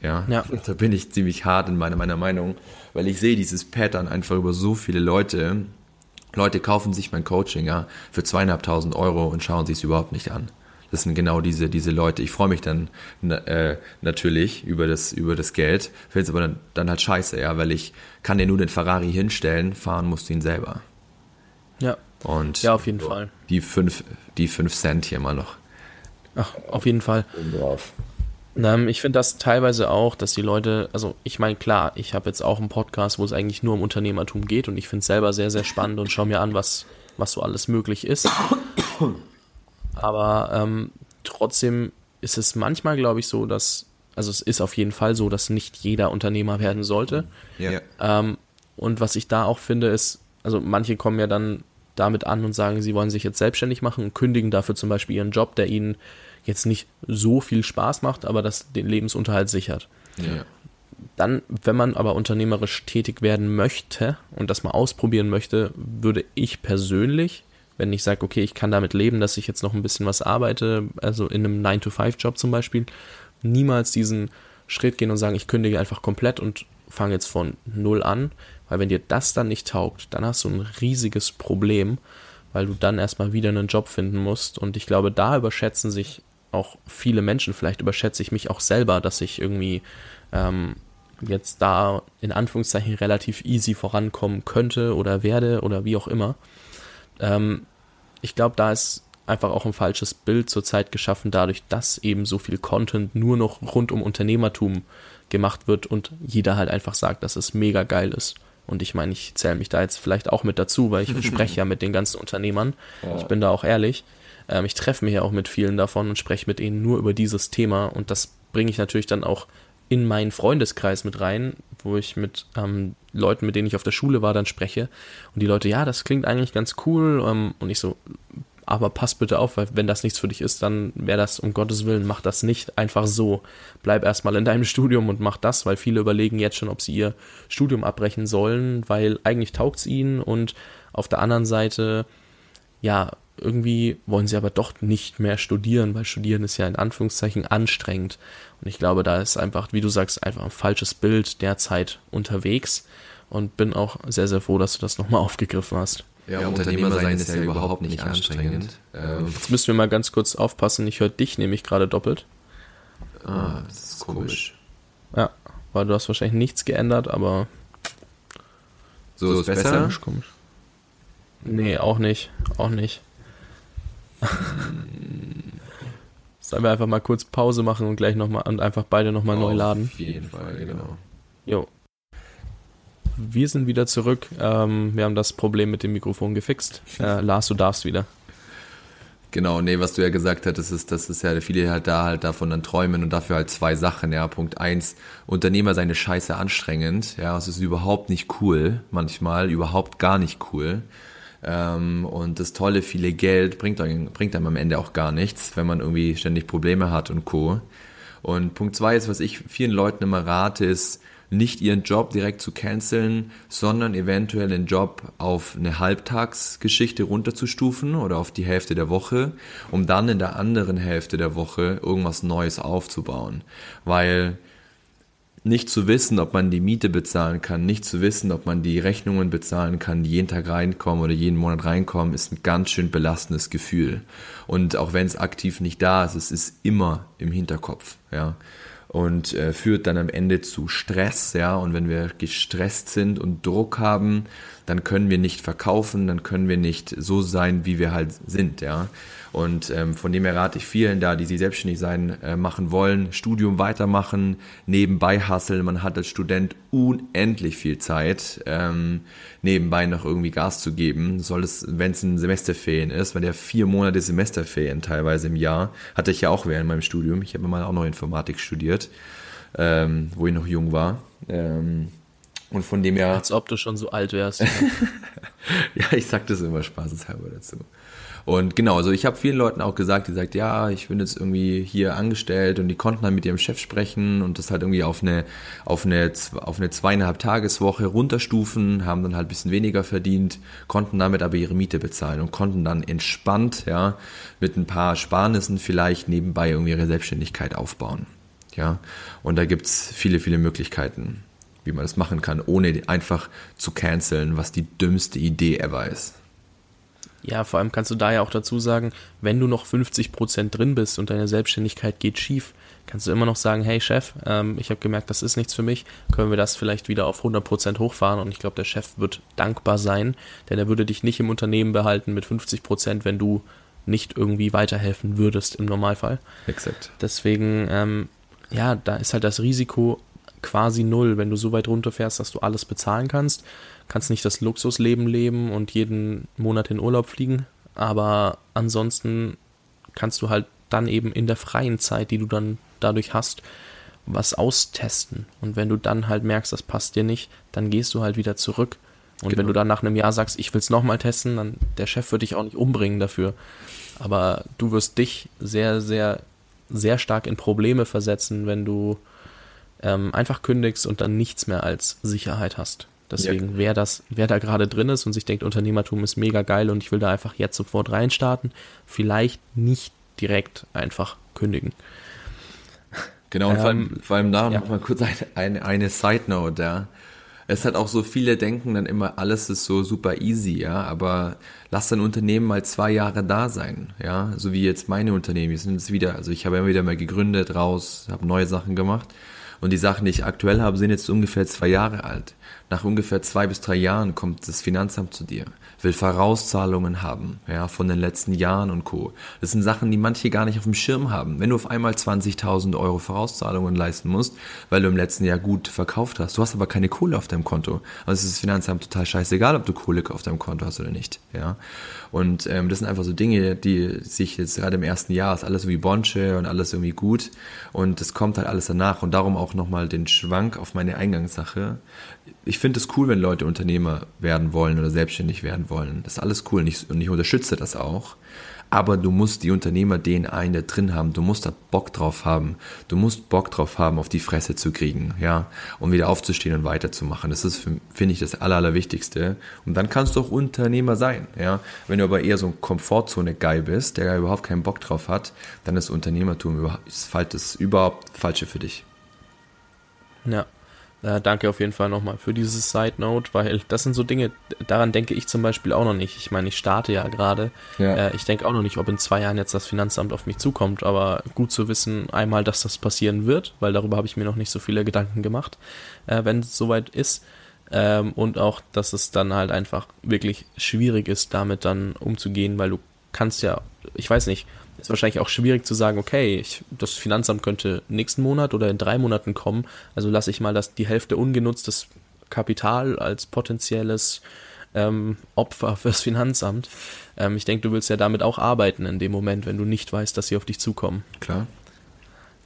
Ja, ja. da bin ich ziemlich hart in meiner, meiner Meinung, weil ich sehe dieses Pattern einfach über so viele Leute. Leute kaufen sich mein Coaching ja für zweieinhalbtausend Euro und schauen sich es überhaupt nicht an. Das sind genau diese, diese Leute. Ich freue mich dann äh, natürlich über das, über das Geld, finde es aber dann, dann halt scheiße, ja, weil ich kann dir nur den Ferrari hinstellen, fahren musst du ihn selber. Ja. Und ja, auf jeden so, Fall. Die fünf, die fünf Cent hier mal noch. Ach, auf jeden Fall. Drauf. Ähm, ich finde das teilweise auch, dass die Leute, also ich meine, klar, ich habe jetzt auch einen Podcast, wo es eigentlich nur um Unternehmertum geht und ich finde es selber sehr, sehr spannend und schaue mir an, was, was so alles möglich ist. Aber ähm, trotzdem ist es manchmal, glaube ich, so, dass, also es ist auf jeden Fall so, dass nicht jeder Unternehmer werden sollte. Ja. Ähm, und was ich da auch finde, ist, also manche kommen ja dann damit an und sagen, sie wollen sich jetzt selbstständig machen und kündigen dafür zum Beispiel ihren Job, der ihnen jetzt nicht so viel Spaß macht, aber das den Lebensunterhalt sichert. Ja. Dann, wenn man aber unternehmerisch tätig werden möchte und das mal ausprobieren möchte, würde ich persönlich wenn ich sage, okay, ich kann damit leben, dass ich jetzt noch ein bisschen was arbeite, also in einem 9-to-5-Job zum Beispiel, niemals diesen Schritt gehen und sagen, ich kündige einfach komplett und fange jetzt von null an, weil wenn dir das dann nicht taugt, dann hast du ein riesiges Problem, weil du dann erstmal wieder einen Job finden musst und ich glaube, da überschätzen sich auch viele Menschen, vielleicht überschätze ich mich auch selber, dass ich irgendwie ähm, jetzt da in Anführungszeichen relativ easy vorankommen könnte oder werde oder wie auch immer. Ähm, ich glaube, da ist einfach auch ein falsches Bild zurzeit geschaffen, dadurch, dass eben so viel Content nur noch rund um Unternehmertum gemacht wird und jeder halt einfach sagt, dass es mega geil ist. Und ich meine, ich zähle mich da jetzt vielleicht auch mit dazu, weil ich spreche ja mit den ganzen Unternehmern. Ja. Ich bin da auch ehrlich. Ähm, ich treffe mich ja auch mit vielen davon und spreche mit ihnen nur über dieses Thema. Und das bringe ich natürlich dann auch in meinen Freundeskreis mit rein, wo ich mit ähm, Leuten, mit denen ich auf der Schule war, dann spreche. Und die Leute, ja, das klingt eigentlich ganz cool. Ähm, und ich so, aber pass bitte auf, weil wenn das nichts für dich ist, dann wäre das, um Gottes Willen, mach das nicht einfach so. Bleib erstmal in deinem Studium und mach das, weil viele überlegen jetzt schon, ob sie ihr Studium abbrechen sollen, weil eigentlich taugt es ihnen und auf der anderen Seite, ja, irgendwie wollen sie aber doch nicht mehr studieren, weil studieren ist ja in Anführungszeichen anstrengend. Und ich glaube, da ist einfach, wie du sagst, einfach ein falsches Bild derzeit unterwegs und bin auch sehr, sehr froh, dass du das nochmal aufgegriffen hast. Ja, ja Unternehmer sein ist ja überhaupt nicht anstrengend. Ähm, Jetzt müssen wir mal ganz kurz aufpassen, ich höre dich nämlich gerade doppelt. Ah, das ist komisch. Ja, weil du hast wahrscheinlich nichts geändert, aber. So, so ist besser? Komisch, komisch. Nee, auch nicht. Auch nicht. Sollen wir einfach mal kurz Pause machen und gleich nochmal und einfach beide nochmal neu laden? Auf jeden Fall, genau. Jo. Wir sind wieder zurück. Ähm, wir haben das Problem mit dem Mikrofon gefixt. Äh, Lars, du darfst wieder. Genau, nee, was du ja gesagt hattest, ist, dass es ja viele halt da halt davon dann träumen und dafür halt zwei Sachen, ja. Punkt eins, Unternehmer seine Scheiße anstrengend, ja, es ist überhaupt nicht cool, manchmal, überhaupt gar nicht cool. Ähm, und das tolle, viele Geld bringt, bringt einem am Ende auch gar nichts, wenn man irgendwie ständig Probleme hat und Co. Und Punkt zwei ist, was ich vielen Leuten immer rate, ist, nicht ihren Job direkt zu canceln, sondern eventuell den Job auf eine Halbtagsgeschichte runterzustufen oder auf die Hälfte der Woche, um dann in der anderen Hälfte der Woche irgendwas Neues aufzubauen. Weil nicht zu wissen, ob man die Miete bezahlen kann, nicht zu wissen, ob man die Rechnungen bezahlen kann, die jeden Tag reinkommen oder jeden Monat reinkommen, ist ein ganz schön belastendes Gefühl. Und auch wenn es aktiv nicht da ist, es ist immer im Hinterkopf, ja. Und äh, führt dann am Ende zu Stress, ja. Und wenn wir gestresst sind und Druck haben, dann können wir nicht verkaufen, dann können wir nicht so sein, wie wir halt sind, ja. Und ähm, von dem her rate ich vielen da, die sich selbstständig sein äh, machen wollen, Studium weitermachen, nebenbei hasseln. Man hat als Student unendlich viel Zeit, ähm, nebenbei noch irgendwie Gas zu geben. Soll es, wenn es ein Semesterferien ist, weil der vier Monate Semesterferien teilweise im Jahr, hatte ich ja auch während meinem Studium. Ich habe mal auch noch Informatik studiert, ähm, wo ich noch jung war. Ähm, und von dem her. Als ob du schon so alt wärst. ja, ich sag das immer spaßeshalber dazu. Und genau, also ich habe vielen Leuten auch gesagt, die sagt, ja, ich bin jetzt irgendwie hier angestellt und die konnten dann mit ihrem Chef sprechen und das halt irgendwie auf eine, auf eine, auf eine zweieinhalb Tageswoche runterstufen, haben dann halt ein bisschen weniger verdient, konnten damit aber ihre Miete bezahlen und konnten dann entspannt, ja, mit ein paar Sparnissen vielleicht nebenbei irgendwie ihre Selbstständigkeit aufbauen. Ja, und da gibt's viele, viele Möglichkeiten, wie man das machen kann, ohne einfach zu canceln, was die dümmste Idee ever ist. Ja, vor allem kannst du da ja auch dazu sagen, wenn du noch 50 Prozent drin bist und deine Selbstständigkeit geht schief, kannst du immer noch sagen, hey Chef, ähm, ich habe gemerkt, das ist nichts für mich, können wir das vielleicht wieder auf 100 Prozent hochfahren und ich glaube, der Chef wird dankbar sein, denn er würde dich nicht im Unternehmen behalten mit 50 Prozent, wenn du nicht irgendwie weiterhelfen würdest im Normalfall. Exakt. Deswegen, ähm, ja, da ist halt das Risiko quasi null, wenn du so weit runterfährst, dass du alles bezahlen kannst kannst nicht das Luxusleben leben und jeden Monat in Urlaub fliegen, aber ansonsten kannst du halt dann eben in der freien Zeit, die du dann dadurch hast, was austesten. Und wenn du dann halt merkst, das passt dir nicht, dann gehst du halt wieder zurück. Und genau. wenn du dann nach einem Jahr sagst, ich will es nochmal testen, dann der Chef wird dich auch nicht umbringen dafür. Aber du wirst dich sehr, sehr, sehr stark in Probleme versetzen, wenn du ähm, einfach kündigst und dann nichts mehr als Sicherheit hast. Deswegen, ja. wer das, wer da gerade drin ist und sich denkt, Unternehmertum ist mega geil und ich will da einfach jetzt sofort reinstarten, vielleicht nicht direkt einfach kündigen. Genau, und ähm, vor allem, vor allem da ja. noch mal kurz eine, eine, eine Side Note, ja. Es hat auch so viele denken dann immer, alles ist so super easy, ja, aber lass dein Unternehmen mal zwei Jahre da sein, ja, so wie jetzt meine Unternehmen, wir sind jetzt wieder, also ich habe immer wieder mal gegründet, raus, habe neue Sachen gemacht und die Sachen, die ich aktuell habe, sind jetzt ungefähr zwei Jahre alt. Nach ungefähr zwei bis drei Jahren kommt das Finanzamt zu dir, will Vorauszahlungen haben, ja, von den letzten Jahren und Co. Das sind Sachen, die manche gar nicht auf dem Schirm haben. Wenn du auf einmal 20.000 Euro Vorauszahlungen leisten musst, weil du im letzten Jahr gut verkauft hast, du hast aber keine Kohle auf deinem Konto. Also ist das Finanzamt total scheißegal, ob du Kohle auf deinem Konto hast oder nicht, ja. Und ähm, das sind einfach so Dinge, die sich jetzt gerade im ersten Jahr ist alles irgendwie Bonche und alles irgendwie gut und das kommt halt alles danach und darum auch nochmal den Schwank auf meine Eingangssache ich finde es cool, wenn Leute Unternehmer werden wollen oder selbstständig werden wollen. Das ist alles cool und ich, und ich unterstütze das auch. Aber du musst die Unternehmer-DNA in der drin haben. Du musst da Bock drauf haben. Du musst Bock drauf haben, auf die Fresse zu kriegen, ja, um wieder aufzustehen und weiterzumachen. Das ist, finde ich, das Aller, Allerwichtigste. Und dann kannst du auch Unternehmer sein, ja. Wenn du aber eher so ein Komfortzone-Guy bist, der überhaupt keinen Bock drauf hat, dann ist Unternehmertum ist das überhaupt Falsche für dich. Ja, äh, danke auf jeden Fall nochmal für dieses Side Note, weil das sind so Dinge, daran denke ich zum Beispiel auch noch nicht. Ich meine, ich starte ja gerade. Ja. Äh, ich denke auch noch nicht, ob in zwei Jahren jetzt das Finanzamt auf mich zukommt, aber gut zu wissen, einmal, dass das passieren wird, weil darüber habe ich mir noch nicht so viele Gedanken gemacht, äh, wenn es soweit ist. Ähm, und auch, dass es dann halt einfach wirklich schwierig ist, damit dann umzugehen, weil du kannst ja, ich weiß nicht, ist wahrscheinlich auch schwierig zu sagen, okay, ich, das Finanzamt könnte nächsten Monat oder in drei Monaten kommen, also lasse ich mal das, die Hälfte ungenutztes Kapital als potenzielles ähm, Opfer fürs Finanzamt. Ähm, ich denke, du willst ja damit auch arbeiten in dem Moment, wenn du nicht weißt, dass sie auf dich zukommen. Klar.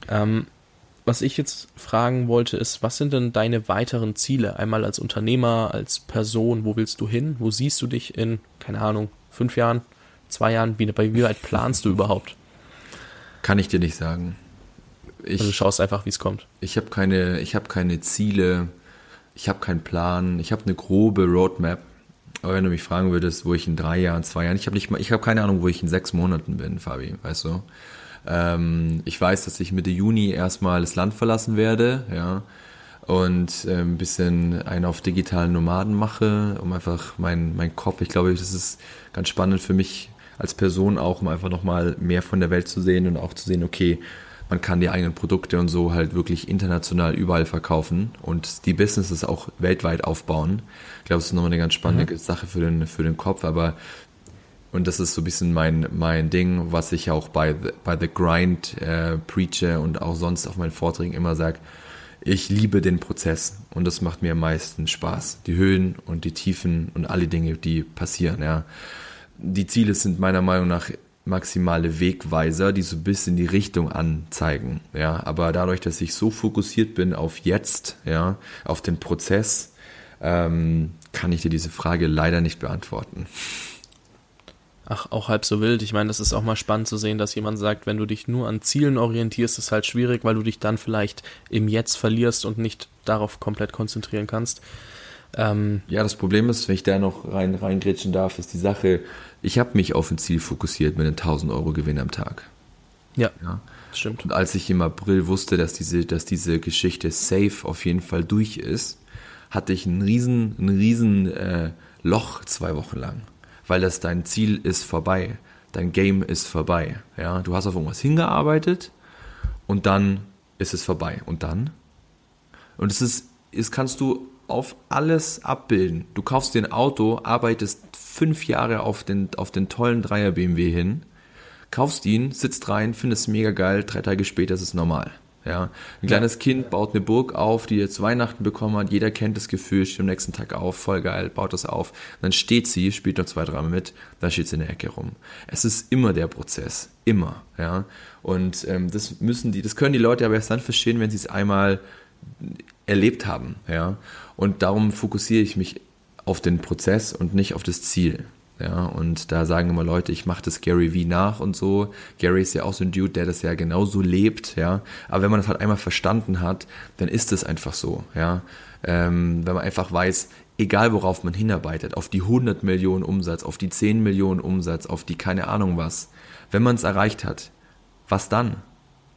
Ähm, was ich jetzt fragen wollte, ist, was sind denn deine weiteren Ziele? Einmal als Unternehmer, als Person, wo willst du hin? Wo siehst du dich in, keine Ahnung, fünf Jahren, zwei Jahren? Wie, bei wie weit planst du überhaupt? Kann ich dir nicht sagen. Ich, also du schaust einfach, wie es kommt. Ich habe keine, ich habe keine Ziele, ich habe keinen Plan, ich habe eine grobe Roadmap. Aber wenn du mich fragen würdest, wo ich in drei Jahren, zwei Jahren, ich habe nicht mal, ich habe keine Ahnung, wo ich in sechs Monaten bin, Fabi, weißt du? Ähm, ich weiß, dass ich Mitte Juni erstmal das Land verlassen werde, ja, und äh, ein bisschen einen auf digitalen Nomaden mache, um einfach meinen mein Kopf, ich glaube, das ist ganz spannend für mich als Person auch, um einfach nochmal mehr von der Welt zu sehen und auch zu sehen, okay, man kann die eigenen Produkte und so halt wirklich international überall verkaufen und die Businesses auch weltweit aufbauen. Ich glaube, das ist nochmal eine ganz spannende mhm. Sache für den, für den Kopf, aber und das ist so ein bisschen mein, mein Ding, was ich auch bei, bei The Grind äh, preache und auch sonst auf meinen Vorträgen immer sage. Ich liebe den Prozess und das macht mir am meisten Spaß. Die Höhen und die Tiefen und alle Dinge, die passieren, ja. Die Ziele sind meiner Meinung nach maximale Wegweiser, die so ein bisschen die Richtung anzeigen, ja. Aber dadurch, dass ich so fokussiert bin auf jetzt, ja, auf den Prozess, ähm, kann ich dir diese Frage leider nicht beantworten. Ach, auch halb so wild. Ich meine, das ist auch mal spannend zu sehen, dass jemand sagt, wenn du dich nur an Zielen orientierst, ist halt schwierig, weil du dich dann vielleicht im Jetzt verlierst und nicht darauf komplett konzentrieren kannst. Ähm, ja, das Problem ist, wenn ich da noch rein reingrätschen darf, ist die Sache, ich habe mich auf ein Ziel fokussiert mit einem 1000 Euro Gewinn am Tag. Ja, ja, stimmt. Und als ich im April wusste, dass diese, dass diese Geschichte safe auf jeden Fall durch ist, hatte ich ein riesen, ein riesen äh, Loch zwei Wochen lang weil das dein Ziel ist vorbei. Dein Game ist vorbei. Ja, du hast auf irgendwas hingearbeitet und dann ist es vorbei. Und dann? Und es ist, es kannst du auf alles abbilden. Du kaufst dir ein Auto, arbeitest fünf Jahre auf den, auf den tollen Dreier BMW hin, kaufst ihn, sitzt rein, findest es mega geil, drei Tage später ist es normal. Ja, ein kleines Kind baut eine Burg auf, die jetzt Weihnachten bekommen hat. Jeder kennt das Gefühl, steht am nächsten Tag auf, voll geil, baut das auf. Dann steht sie, spielt noch zwei, dreimal mit, dann steht sie in der Ecke rum. Es ist immer der Prozess, immer. Ja, und ähm, das müssen die, das können die Leute aber erst dann verstehen, wenn sie es einmal erlebt haben. Ja, und darum fokussiere ich mich auf den Prozess und nicht auf das Ziel. Ja, und da sagen immer Leute, ich mache das Gary V nach und so. Gary ist ja auch so ein Dude, der das ja genauso lebt, ja. Aber wenn man das halt einmal verstanden hat, dann ist es einfach so, ja. Ähm, wenn man einfach weiß, egal worauf man hinarbeitet, auf die 100 Millionen Umsatz, auf die 10 Millionen Umsatz, auf die keine Ahnung was, wenn man es erreicht hat, was dann?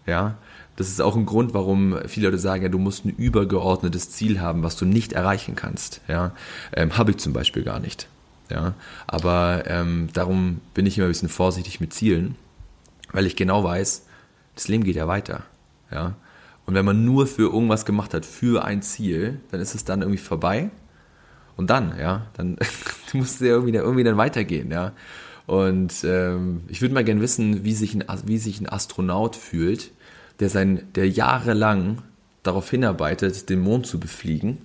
Ja, das ist auch ein Grund, warum viele Leute sagen, ja, du musst ein übergeordnetes Ziel haben, was du nicht erreichen kannst. Ja, ähm, habe ich zum Beispiel gar nicht. Ja, aber ähm, darum bin ich immer ein bisschen vorsichtig mit Zielen, weil ich genau weiß, das Leben geht ja weiter. Ja, und wenn man nur für irgendwas gemacht hat, für ein Ziel, dann ist es dann irgendwie vorbei. Und dann, ja, dann muss es ja irgendwie, irgendwie dann weitergehen, ja. Und ähm, ich würde mal gerne wissen, wie sich, ein, wie sich ein Astronaut fühlt, der sein, der jahrelang darauf hinarbeitet, den Mond zu befliegen.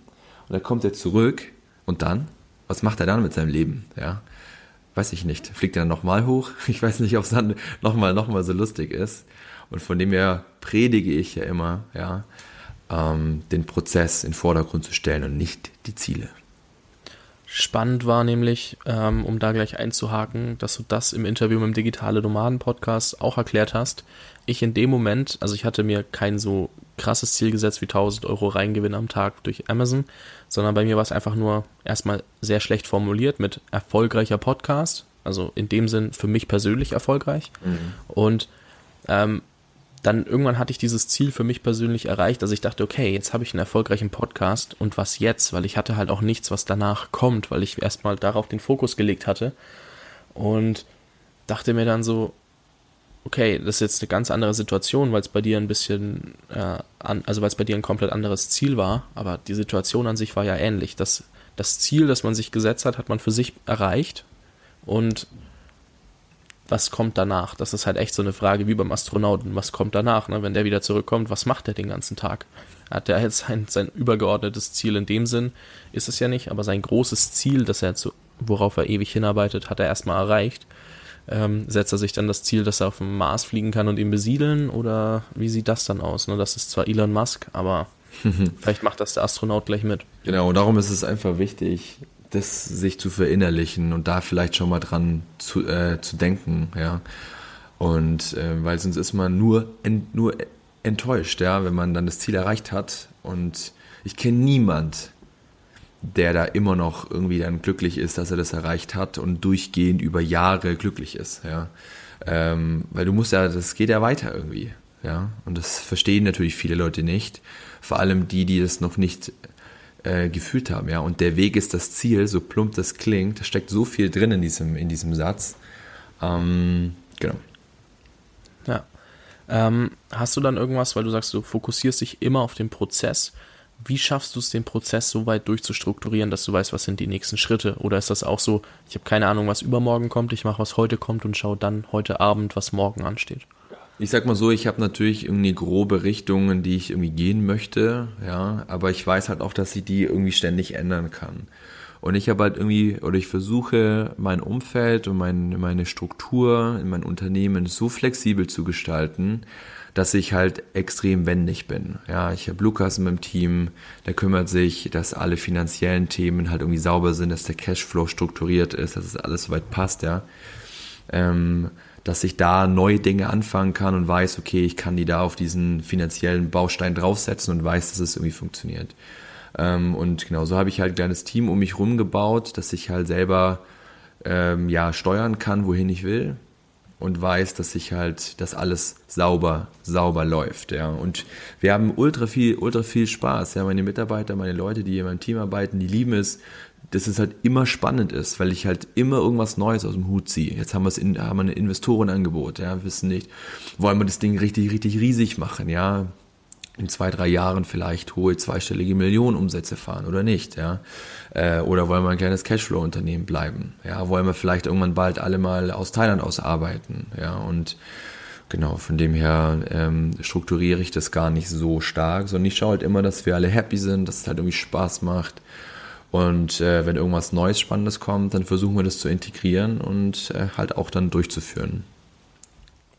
Und dann kommt er zurück und dann? was macht er dann mit seinem Leben? Ja, weiß ich nicht. Fliegt er dann nochmal hoch? Ich weiß nicht, ob es dann nochmal noch mal so lustig ist. Und von dem her predige ich ja immer, ja, ähm, den Prozess in den Vordergrund zu stellen und nicht die Ziele. Spannend war nämlich, ähm, um da gleich einzuhaken, dass du das im Interview mit dem Digitale Nomaden Podcast auch erklärt hast. Ich in dem Moment, also ich hatte mir kein so krasses Ziel gesetzt wie 1000 Euro Reingewinn am Tag durch Amazon, sondern bei mir war es einfach nur erstmal sehr schlecht formuliert mit erfolgreicher Podcast, also in dem Sinn für mich persönlich erfolgreich. Mhm. Und ähm, dann irgendwann hatte ich dieses Ziel für mich persönlich erreicht, dass ich dachte, okay, jetzt habe ich einen erfolgreichen Podcast und was jetzt? Weil ich hatte halt auch nichts, was danach kommt, weil ich erstmal darauf den Fokus gelegt hatte und dachte mir dann so, okay, das ist jetzt eine ganz andere Situation, weil es bei dir ein bisschen, äh, an, also weil es bei dir ein komplett anderes Ziel war, aber die Situation an sich war ja ähnlich. Das, das Ziel, das man sich gesetzt hat, hat man für sich erreicht und was kommt danach? Das ist halt echt so eine Frage wie beim Astronauten. Was kommt danach? Ne? Wenn der wieder zurückkommt, was macht der den ganzen Tag? Hat der jetzt sein, sein übergeordnetes Ziel in dem Sinn? Ist es ja nicht, aber sein großes Ziel, das er zu, worauf er ewig hinarbeitet, hat er erstmal erreicht ähm, setzt er sich dann das Ziel, dass er auf dem Mars fliegen kann und ihn besiedeln? Oder wie sieht das dann aus? Ne? Das ist zwar Elon Musk, aber vielleicht macht das der Astronaut gleich mit. Genau, und darum ist es einfach wichtig, das sich zu verinnerlichen und da vielleicht schon mal dran zu, äh, zu denken, ja. Und äh, weil sonst ist man nur, ent, nur enttäuscht, ja, wenn man dann das Ziel erreicht hat. Und ich kenne niemand, der da immer noch irgendwie dann glücklich ist, dass er das erreicht hat und durchgehend über Jahre glücklich ist, ja. Ähm, weil du musst ja, das geht ja weiter irgendwie, ja. Und das verstehen natürlich viele Leute nicht. Vor allem die, die es noch nicht äh, gefühlt haben, ja. Und der Weg ist das Ziel, so plump das klingt, da steckt so viel drin in diesem, in diesem Satz. Ähm, genau. Ja. Ähm, hast du dann irgendwas, weil du sagst, du fokussierst dich immer auf den Prozess. Wie schaffst du es, den Prozess so weit durchzustrukturieren, dass du weißt, was sind die nächsten Schritte? Oder ist das auch so, ich habe keine Ahnung, was übermorgen kommt, ich mache, was heute kommt und schaue dann heute Abend, was morgen ansteht? Ich sag mal so, ich habe natürlich irgendwie grobe Richtungen, die ich irgendwie gehen möchte, ja, aber ich weiß halt auch, dass ich die irgendwie ständig ändern kann. Und ich habe halt irgendwie, oder ich versuche mein Umfeld und mein, meine Struktur in mein Unternehmen so flexibel zu gestalten, dass ich halt extrem wendig bin. Ja, ich habe Lukas in meinem Team, der kümmert sich, dass alle finanziellen Themen halt irgendwie sauber sind, dass der Cashflow strukturiert ist, dass es alles soweit passt, ja. Ähm, dass ich da neue Dinge anfangen kann und weiß, okay, ich kann die da auf diesen finanziellen Baustein draufsetzen und weiß, dass es irgendwie funktioniert. Ähm, und genau so habe ich halt ein kleines Team um mich rum gebaut, dass ich halt selber ähm, ja, steuern kann, wohin ich will und weiß, dass ich halt, dass alles sauber, sauber läuft, ja. Und wir haben ultra viel, ultra viel Spaß, ja. Meine Mitarbeiter, meine Leute, die in meinem Team arbeiten, die lieben es, dass es halt immer spannend ist, weil ich halt immer irgendwas Neues aus dem Hut ziehe. Jetzt haben in, haben wir ein Investorenangebot, ja, wissen nicht, wollen wir das Ding richtig, richtig riesig machen, ja. In zwei, drei Jahren vielleicht hohe zweistellige Millionenumsätze fahren oder nicht, ja. Äh, oder wollen wir ein kleines Cashflow-Unternehmen bleiben, ja. Wollen wir vielleicht irgendwann bald alle mal aus Thailand ausarbeiten, ja. Und genau, von dem her ähm, strukturiere ich das gar nicht so stark, sondern ich schaue halt immer, dass wir alle happy sind, dass es halt irgendwie Spaß macht und äh, wenn irgendwas Neues, Spannendes kommt, dann versuchen wir das zu integrieren und äh, halt auch dann durchzuführen.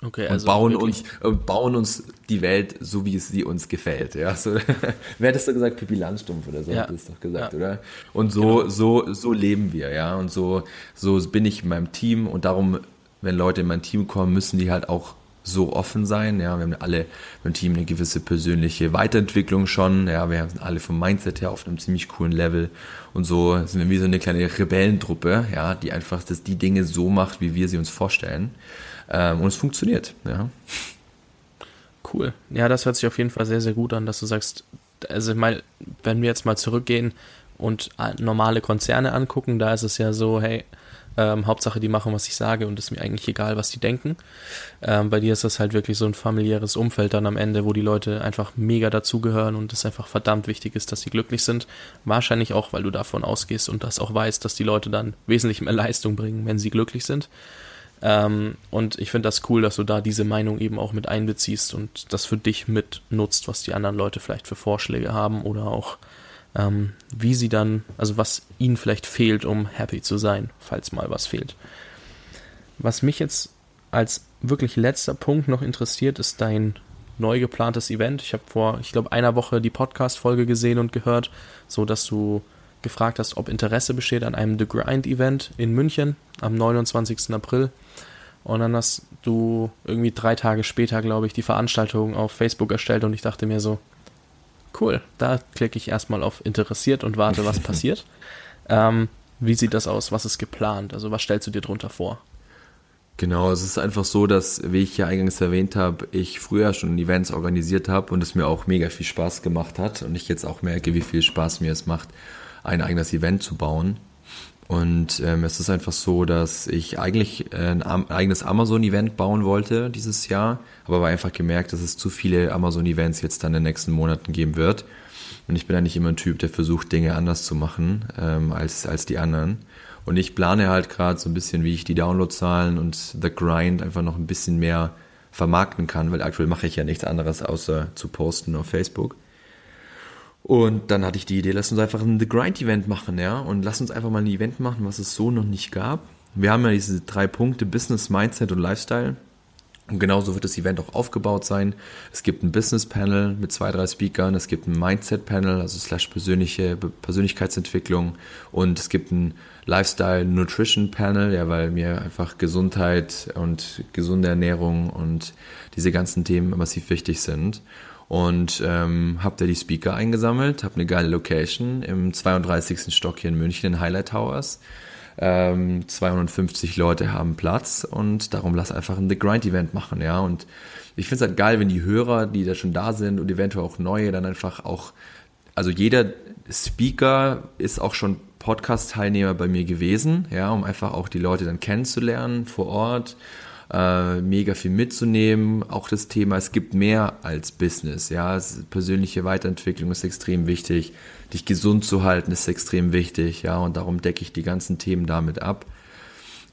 Okay, also und bauen uns, äh, bauen uns die Welt so, wie es sie uns gefällt. Ja, so, wer hat das doch gesagt? Pippi Landstumpf oder so ja. hat das doch gesagt, ja. oder? Und so, genau. so, so leben wir, ja. Und so, so bin ich in meinem Team und darum, wenn Leute in mein Team kommen, müssen die halt auch so offen sein. Ja, wir haben alle im Team eine gewisse persönliche Weiterentwicklung schon. Ja, wir sind alle vom Mindset her auf einem ziemlich coolen Level. Und so sind wir wie so eine kleine Rebellentruppe, ja, die einfach das, die Dinge so macht, wie wir sie uns vorstellen. Ähm, und es funktioniert, ja. Cool. Ja, das hört sich auf jeden Fall sehr, sehr gut an, dass du sagst, also mal, wenn wir jetzt mal zurückgehen und normale Konzerne angucken, da ist es ja so, hey, ähm, Hauptsache, die machen, was ich sage und es ist mir eigentlich egal, was die denken. Ähm, bei dir ist das halt wirklich so ein familiäres Umfeld dann am Ende, wo die Leute einfach mega dazugehören und es einfach verdammt wichtig ist, dass sie glücklich sind. Wahrscheinlich auch, weil du davon ausgehst und das auch weißt, dass die Leute dann wesentlich mehr Leistung bringen, wenn sie glücklich sind. Ähm, und ich finde das cool, dass du da diese Meinung eben auch mit einbeziehst und das für dich mit nutzt, was die anderen Leute vielleicht für Vorschläge haben oder auch ähm, wie sie dann, also was ihnen vielleicht fehlt, um happy zu sein, falls mal was fehlt. Was mich jetzt als wirklich letzter Punkt noch interessiert, ist dein neu geplantes Event. Ich habe vor, ich glaube, einer Woche die Podcast-Folge gesehen und gehört, so dass du gefragt hast, ob Interesse besteht an einem The Grind Event in München am 29. April. Und dann hast du irgendwie drei Tage später, glaube ich, die Veranstaltung auf Facebook erstellt und ich dachte mir so, Cool, da klicke ich erstmal auf interessiert und warte, was passiert. Ähm, wie sieht das aus? Was ist geplant? Also was stellst du dir drunter vor? Genau, es ist einfach so, dass, wie ich ja eingangs erwähnt habe, ich früher schon Events organisiert habe und es mir auch mega viel Spaß gemacht hat und ich jetzt auch merke, wie viel Spaß mir es macht, ein eigenes Event zu bauen. Und ähm, es ist einfach so, dass ich eigentlich ein eigenes Amazon-Event bauen wollte dieses Jahr, aber habe einfach gemerkt, dass es zu viele Amazon-Events jetzt dann in den nächsten Monaten geben wird. Und ich bin eigentlich immer ein Typ, der versucht, Dinge anders zu machen ähm, als, als die anderen. Und ich plane halt gerade so ein bisschen, wie ich die Downloadzahlen und The Grind einfach noch ein bisschen mehr vermarkten kann, weil aktuell mache ich ja nichts anderes, außer zu posten auf Facebook. Und dann hatte ich die Idee, lass uns einfach ein The Grind Event machen, ja, und lass uns einfach mal ein Event machen, was es so noch nicht gab. Wir haben ja diese drei Punkte, Business, Mindset und Lifestyle. Und genauso wird das Event auch aufgebaut sein. Es gibt ein Business Panel mit zwei, drei Speakern, es gibt ein Mindset Panel, also slash persönliche Persönlichkeitsentwicklung und es gibt ein Lifestyle Nutrition Panel, ja, weil mir einfach Gesundheit und gesunde Ernährung und diese ganzen Themen massiv wichtig sind und ähm, habe da die Speaker eingesammelt, habe eine geile Location im 32. Stock hier in München in Highlight Towers. Ähm, 250 Leute haben Platz und darum lass einfach ein The Grind Event machen, ja. Und ich finde es halt geil, wenn die Hörer, die da schon da sind und eventuell auch neue, dann einfach auch, also jeder Speaker ist auch schon Podcast-Teilnehmer bei mir gewesen, ja, um einfach auch die Leute dann kennenzulernen vor Ort äh, mega viel mitzunehmen. Auch das Thema, es gibt mehr als Business. Ja, persönliche Weiterentwicklung ist extrem wichtig. Dich gesund zu halten ist extrem wichtig. Ja, und darum decke ich die ganzen Themen damit ab.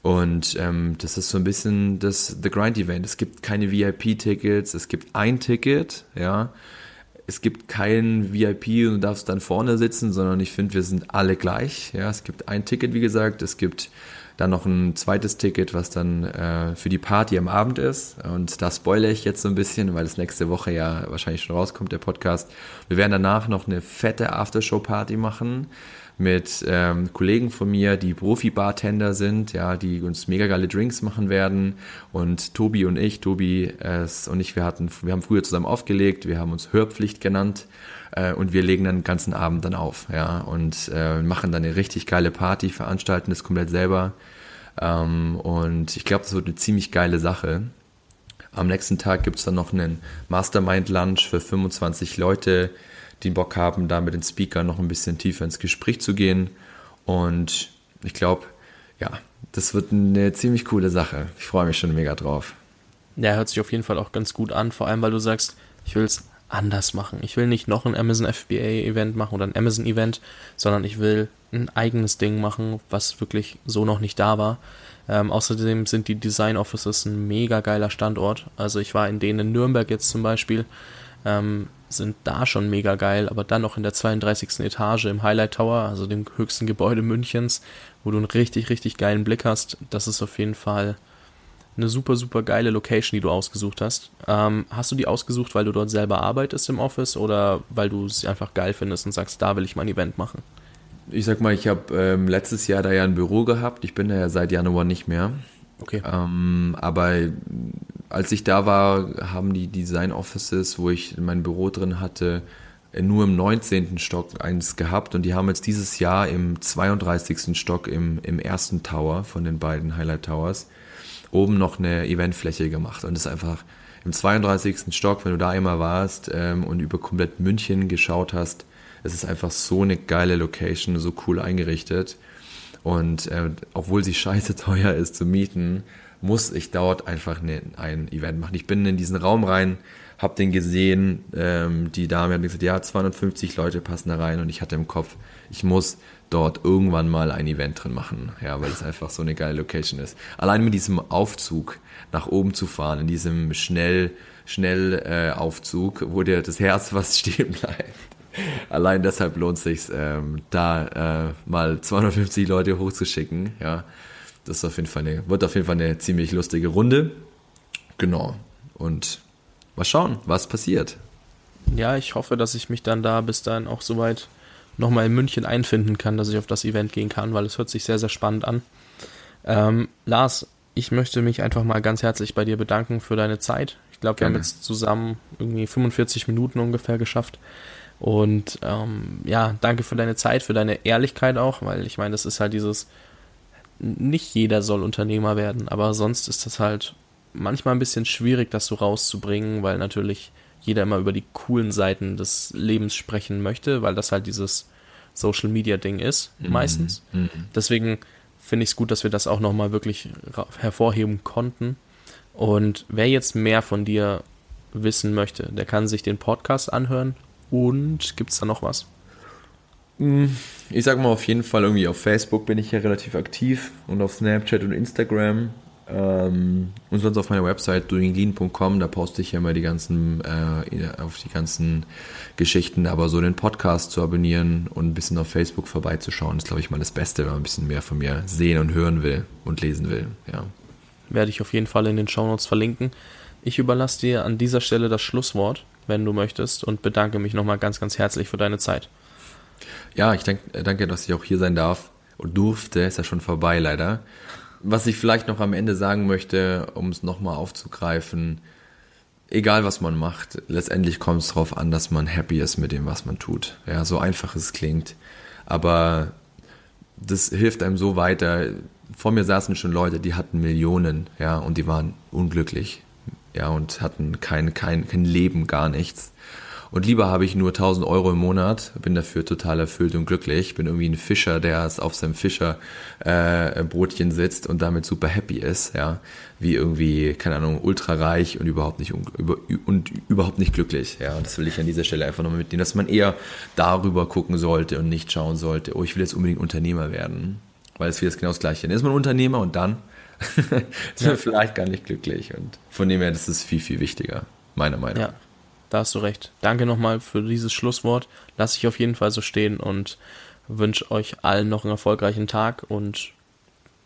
Und ähm, das ist so ein bisschen das The Grind Event. Es gibt keine VIP-Tickets, es gibt ein Ticket, ja. Es gibt kein VIP und du darfst dann vorne sitzen, sondern ich finde, wir sind alle gleich. Ja, es gibt ein Ticket, wie gesagt. Es gibt dann noch ein zweites Ticket, was dann äh, für die Party am Abend ist. Und da spoilere ich jetzt so ein bisschen, weil es nächste Woche ja wahrscheinlich schon rauskommt, der Podcast. Wir werden danach noch eine fette Aftershow-Party machen mit ähm, Kollegen von mir, die Profi-Bartender sind, ja, die uns mega geile Drinks machen werden. Und Tobi und ich, Tobi äh, und ich, wir hatten, wir haben früher zusammen aufgelegt, wir haben uns Hörpflicht genannt äh, und wir legen dann den ganzen Abend dann auf, ja, und äh, machen dann eine richtig geile Party, veranstalten das komplett selber. Ähm, und ich glaube, das wird eine ziemlich geile Sache. Am nächsten Tag gibt es dann noch einen Mastermind-Lunch für 25 Leute die Bock haben, da mit den Speakern noch ein bisschen tiefer ins Gespräch zu gehen. Und ich glaube, ja, das wird eine ziemlich coole Sache. Ich freue mich schon mega drauf. Ja, hört sich auf jeden Fall auch ganz gut an, vor allem weil du sagst, ich will es anders machen. Ich will nicht noch ein Amazon FBA Event machen oder ein Amazon Event, sondern ich will ein eigenes Ding machen, was wirklich so noch nicht da war. Ähm, außerdem sind die Design Offices ein mega geiler Standort. Also ich war in denen in Nürnberg jetzt zum Beispiel. Ähm, sind da schon mega geil, aber dann noch in der 32. Etage im Highlight Tower, also dem höchsten Gebäude Münchens, wo du einen richtig, richtig geilen Blick hast, das ist auf jeden Fall eine super, super geile Location, die du ausgesucht hast. Ähm, hast du die ausgesucht, weil du dort selber arbeitest im Office oder weil du es einfach geil findest und sagst, da will ich mein Event machen? Ich sag mal, ich habe ähm, letztes Jahr da ja ein Büro gehabt. Ich bin da ja seit Januar nicht mehr. Okay. Ähm, aber als ich da war, haben die Design Offices, wo ich mein Büro drin hatte, nur im 19. Stock eins gehabt und die haben jetzt dieses Jahr im 32. Stock im, im ersten Tower von den beiden Highlight Towers oben noch eine Eventfläche gemacht und das ist einfach im 32. Stock, wenn du da immer warst ähm, und über komplett München geschaut hast, es ist einfach so eine geile Location, so cool eingerichtet und äh, obwohl sie scheiße teuer ist zu mieten, muss ich dort einfach ne, ein Event machen. Ich bin in diesen Raum rein, habe den gesehen, ähm, die Dame hat mir gesagt, ja, 250 Leute passen da rein und ich hatte im Kopf, ich muss dort irgendwann mal ein Event drin machen, ja, weil es einfach so eine geile Location ist. Allein mit diesem Aufzug nach oben zu fahren, in diesem schnell, schnell äh, Aufzug, wo dir das Herz fast stehen bleibt. Allein deshalb lohnt es sich, ähm, da äh, mal 250 Leute hochzuschicken, ja. Das ist auf jeden Fall eine, wird auf jeden Fall eine ziemlich lustige Runde. Genau. Und mal schauen, was passiert. Ja, ich hoffe, dass ich mich dann da bis dahin auch soweit nochmal in München einfinden kann, dass ich auf das Event gehen kann, weil es hört sich sehr, sehr spannend an. Ähm, Lars, ich möchte mich einfach mal ganz herzlich bei dir bedanken für deine Zeit. Ich glaube, wir haben jetzt zusammen irgendwie 45 Minuten ungefähr geschafft. Und ähm, ja, danke für deine Zeit, für deine Ehrlichkeit auch, weil ich meine, das ist halt dieses, nicht jeder soll Unternehmer werden, aber sonst ist das halt manchmal ein bisschen schwierig, das so rauszubringen, weil natürlich jeder immer über die coolen Seiten des Lebens sprechen möchte, weil das halt dieses Social Media Ding ist, mhm. meistens. Mhm. Deswegen finde ich es gut, dass wir das auch nochmal wirklich hervorheben konnten. Und wer jetzt mehr von dir wissen möchte, der kann sich den Podcast anhören. Und gibt es da noch was? Hm, ich sag mal auf jeden Fall irgendwie auf Facebook bin ich ja relativ aktiv und auf Snapchat und Instagram. Ähm, und sonst auf meiner Website doinglean.com, da poste ich ja immer die ganzen, äh, auf die ganzen Geschichten, aber so den Podcast zu abonnieren und ein bisschen auf Facebook vorbeizuschauen, ist glaube ich mal das Beste, wenn man ein bisschen mehr von mir sehen und hören will und lesen will, ja. Werde ich auf jeden Fall in den Shownotes verlinken. Ich überlasse dir an dieser Stelle das Schlusswort, wenn du möchtest, und bedanke mich nochmal ganz, ganz herzlich für deine Zeit. Ja, ich denke, danke, dass ich auch hier sein darf und durfte, ist ja schon vorbei leider. Was ich vielleicht noch am Ende sagen möchte, um es nochmal aufzugreifen, egal was man macht, letztendlich kommt es darauf an, dass man happy ist mit dem, was man tut. Ja, so einfach es klingt. Aber das hilft einem so weiter. Vor mir saßen schon Leute, die hatten Millionen, ja, und die waren unglücklich, ja, und hatten kein, kein, kein Leben, gar nichts. Und lieber habe ich nur 1000 Euro im Monat, bin dafür total erfüllt und glücklich, bin irgendwie ein Fischer, der auf seinem Fischerbrotchen äh, sitzt und damit super happy ist, ja, wie irgendwie, keine Ahnung, ultra reich und überhaupt nicht über, und überhaupt nicht glücklich, ja. Und das will ich an dieser Stelle einfach nochmal mitnehmen, dass man eher darüber gucken sollte und nicht schauen sollte, oh, ich will jetzt unbedingt Unternehmer werden, weil es wird genau das Gleiche. Dann ist man Unternehmer und dann ist man vielleicht gar nicht glücklich und von dem her, das ist viel, viel wichtiger, meiner Meinung nach. Ja da hast du recht. Danke nochmal für dieses Schlusswort. Lass ich auf jeden Fall so stehen und wünsche euch allen noch einen erfolgreichen Tag und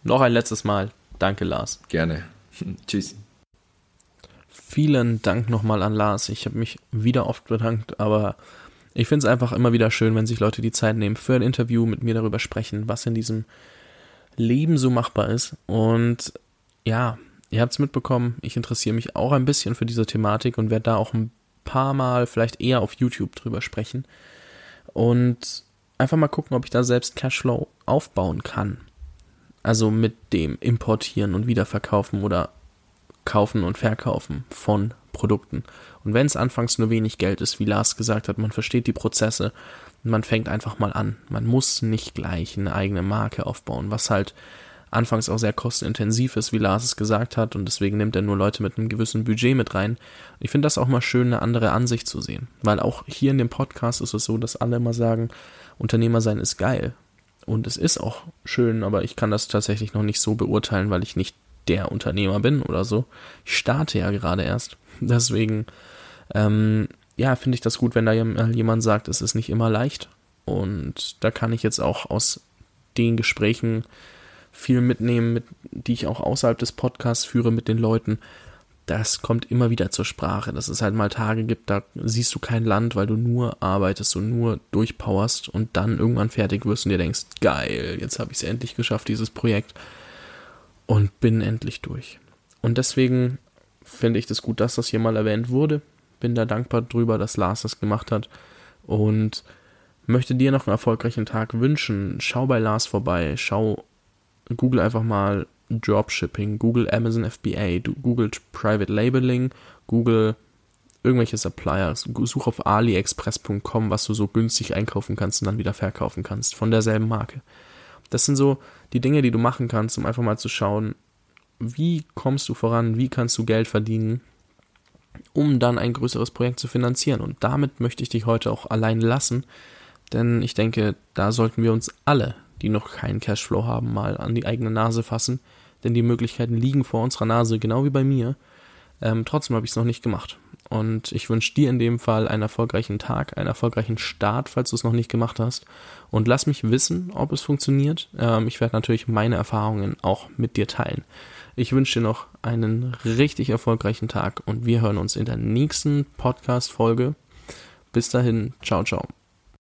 noch ein letztes Mal. Danke, Lars. Gerne. Tschüss. Vielen Dank nochmal an Lars. Ich habe mich wieder oft bedankt, aber ich finde es einfach immer wieder schön, wenn sich Leute die Zeit nehmen für ein Interview, mit mir darüber sprechen, was in diesem Leben so machbar ist. Und ja, ihr habt es mitbekommen, ich interessiere mich auch ein bisschen für diese Thematik und werde da auch ein paar Mal vielleicht eher auf YouTube drüber sprechen und einfach mal gucken, ob ich da selbst Cashflow aufbauen kann. Also mit dem Importieren und Wiederverkaufen oder Kaufen und Verkaufen von Produkten. Und wenn es anfangs nur wenig Geld ist, wie Lars gesagt hat, man versteht die Prozesse und man fängt einfach mal an. Man muss nicht gleich eine eigene Marke aufbauen, was halt anfangs auch sehr kostenintensiv ist, wie Lars es gesagt hat, und deswegen nimmt er nur Leute mit einem gewissen Budget mit rein. Ich finde das auch mal schön, eine andere Ansicht zu sehen, weil auch hier in dem Podcast ist es so, dass alle immer sagen, Unternehmer sein ist geil. Und es ist auch schön, aber ich kann das tatsächlich noch nicht so beurteilen, weil ich nicht der Unternehmer bin oder so. Ich starte ja gerade erst. Deswegen, ähm, ja, finde ich das gut, wenn da jemand sagt, es ist nicht immer leicht. Und da kann ich jetzt auch aus den Gesprächen viel mitnehmen, mit, die ich auch außerhalb des Podcasts führe mit den Leuten. Das kommt immer wieder zur Sprache, dass es halt mal Tage gibt, da siehst du kein Land, weil du nur arbeitest und nur durchpowerst und dann irgendwann fertig wirst und dir denkst, geil, jetzt habe ich es endlich geschafft, dieses Projekt und bin endlich durch. Und deswegen finde ich das gut, dass das hier mal erwähnt wurde. Bin da dankbar drüber, dass Lars das gemacht hat und möchte dir noch einen erfolgreichen Tag wünschen. Schau bei Lars vorbei, schau Google einfach mal Dropshipping, Google Amazon FBA, Google Private Labeling, Google irgendwelche Suppliers, such auf aliexpress.com, was du so günstig einkaufen kannst und dann wieder verkaufen kannst. Von derselben Marke. Das sind so die Dinge, die du machen kannst, um einfach mal zu schauen, wie kommst du voran, wie kannst du Geld verdienen, um dann ein größeres Projekt zu finanzieren. Und damit möchte ich dich heute auch allein lassen, denn ich denke, da sollten wir uns alle die noch keinen Cashflow haben, mal an die eigene Nase fassen. Denn die Möglichkeiten liegen vor unserer Nase, genau wie bei mir. Ähm, trotzdem habe ich es noch nicht gemacht. Und ich wünsche dir in dem Fall einen erfolgreichen Tag, einen erfolgreichen Start, falls du es noch nicht gemacht hast. Und lass mich wissen, ob es funktioniert. Ähm, ich werde natürlich meine Erfahrungen auch mit dir teilen. Ich wünsche dir noch einen richtig erfolgreichen Tag und wir hören uns in der nächsten Podcast-Folge. Bis dahin, ciao, ciao.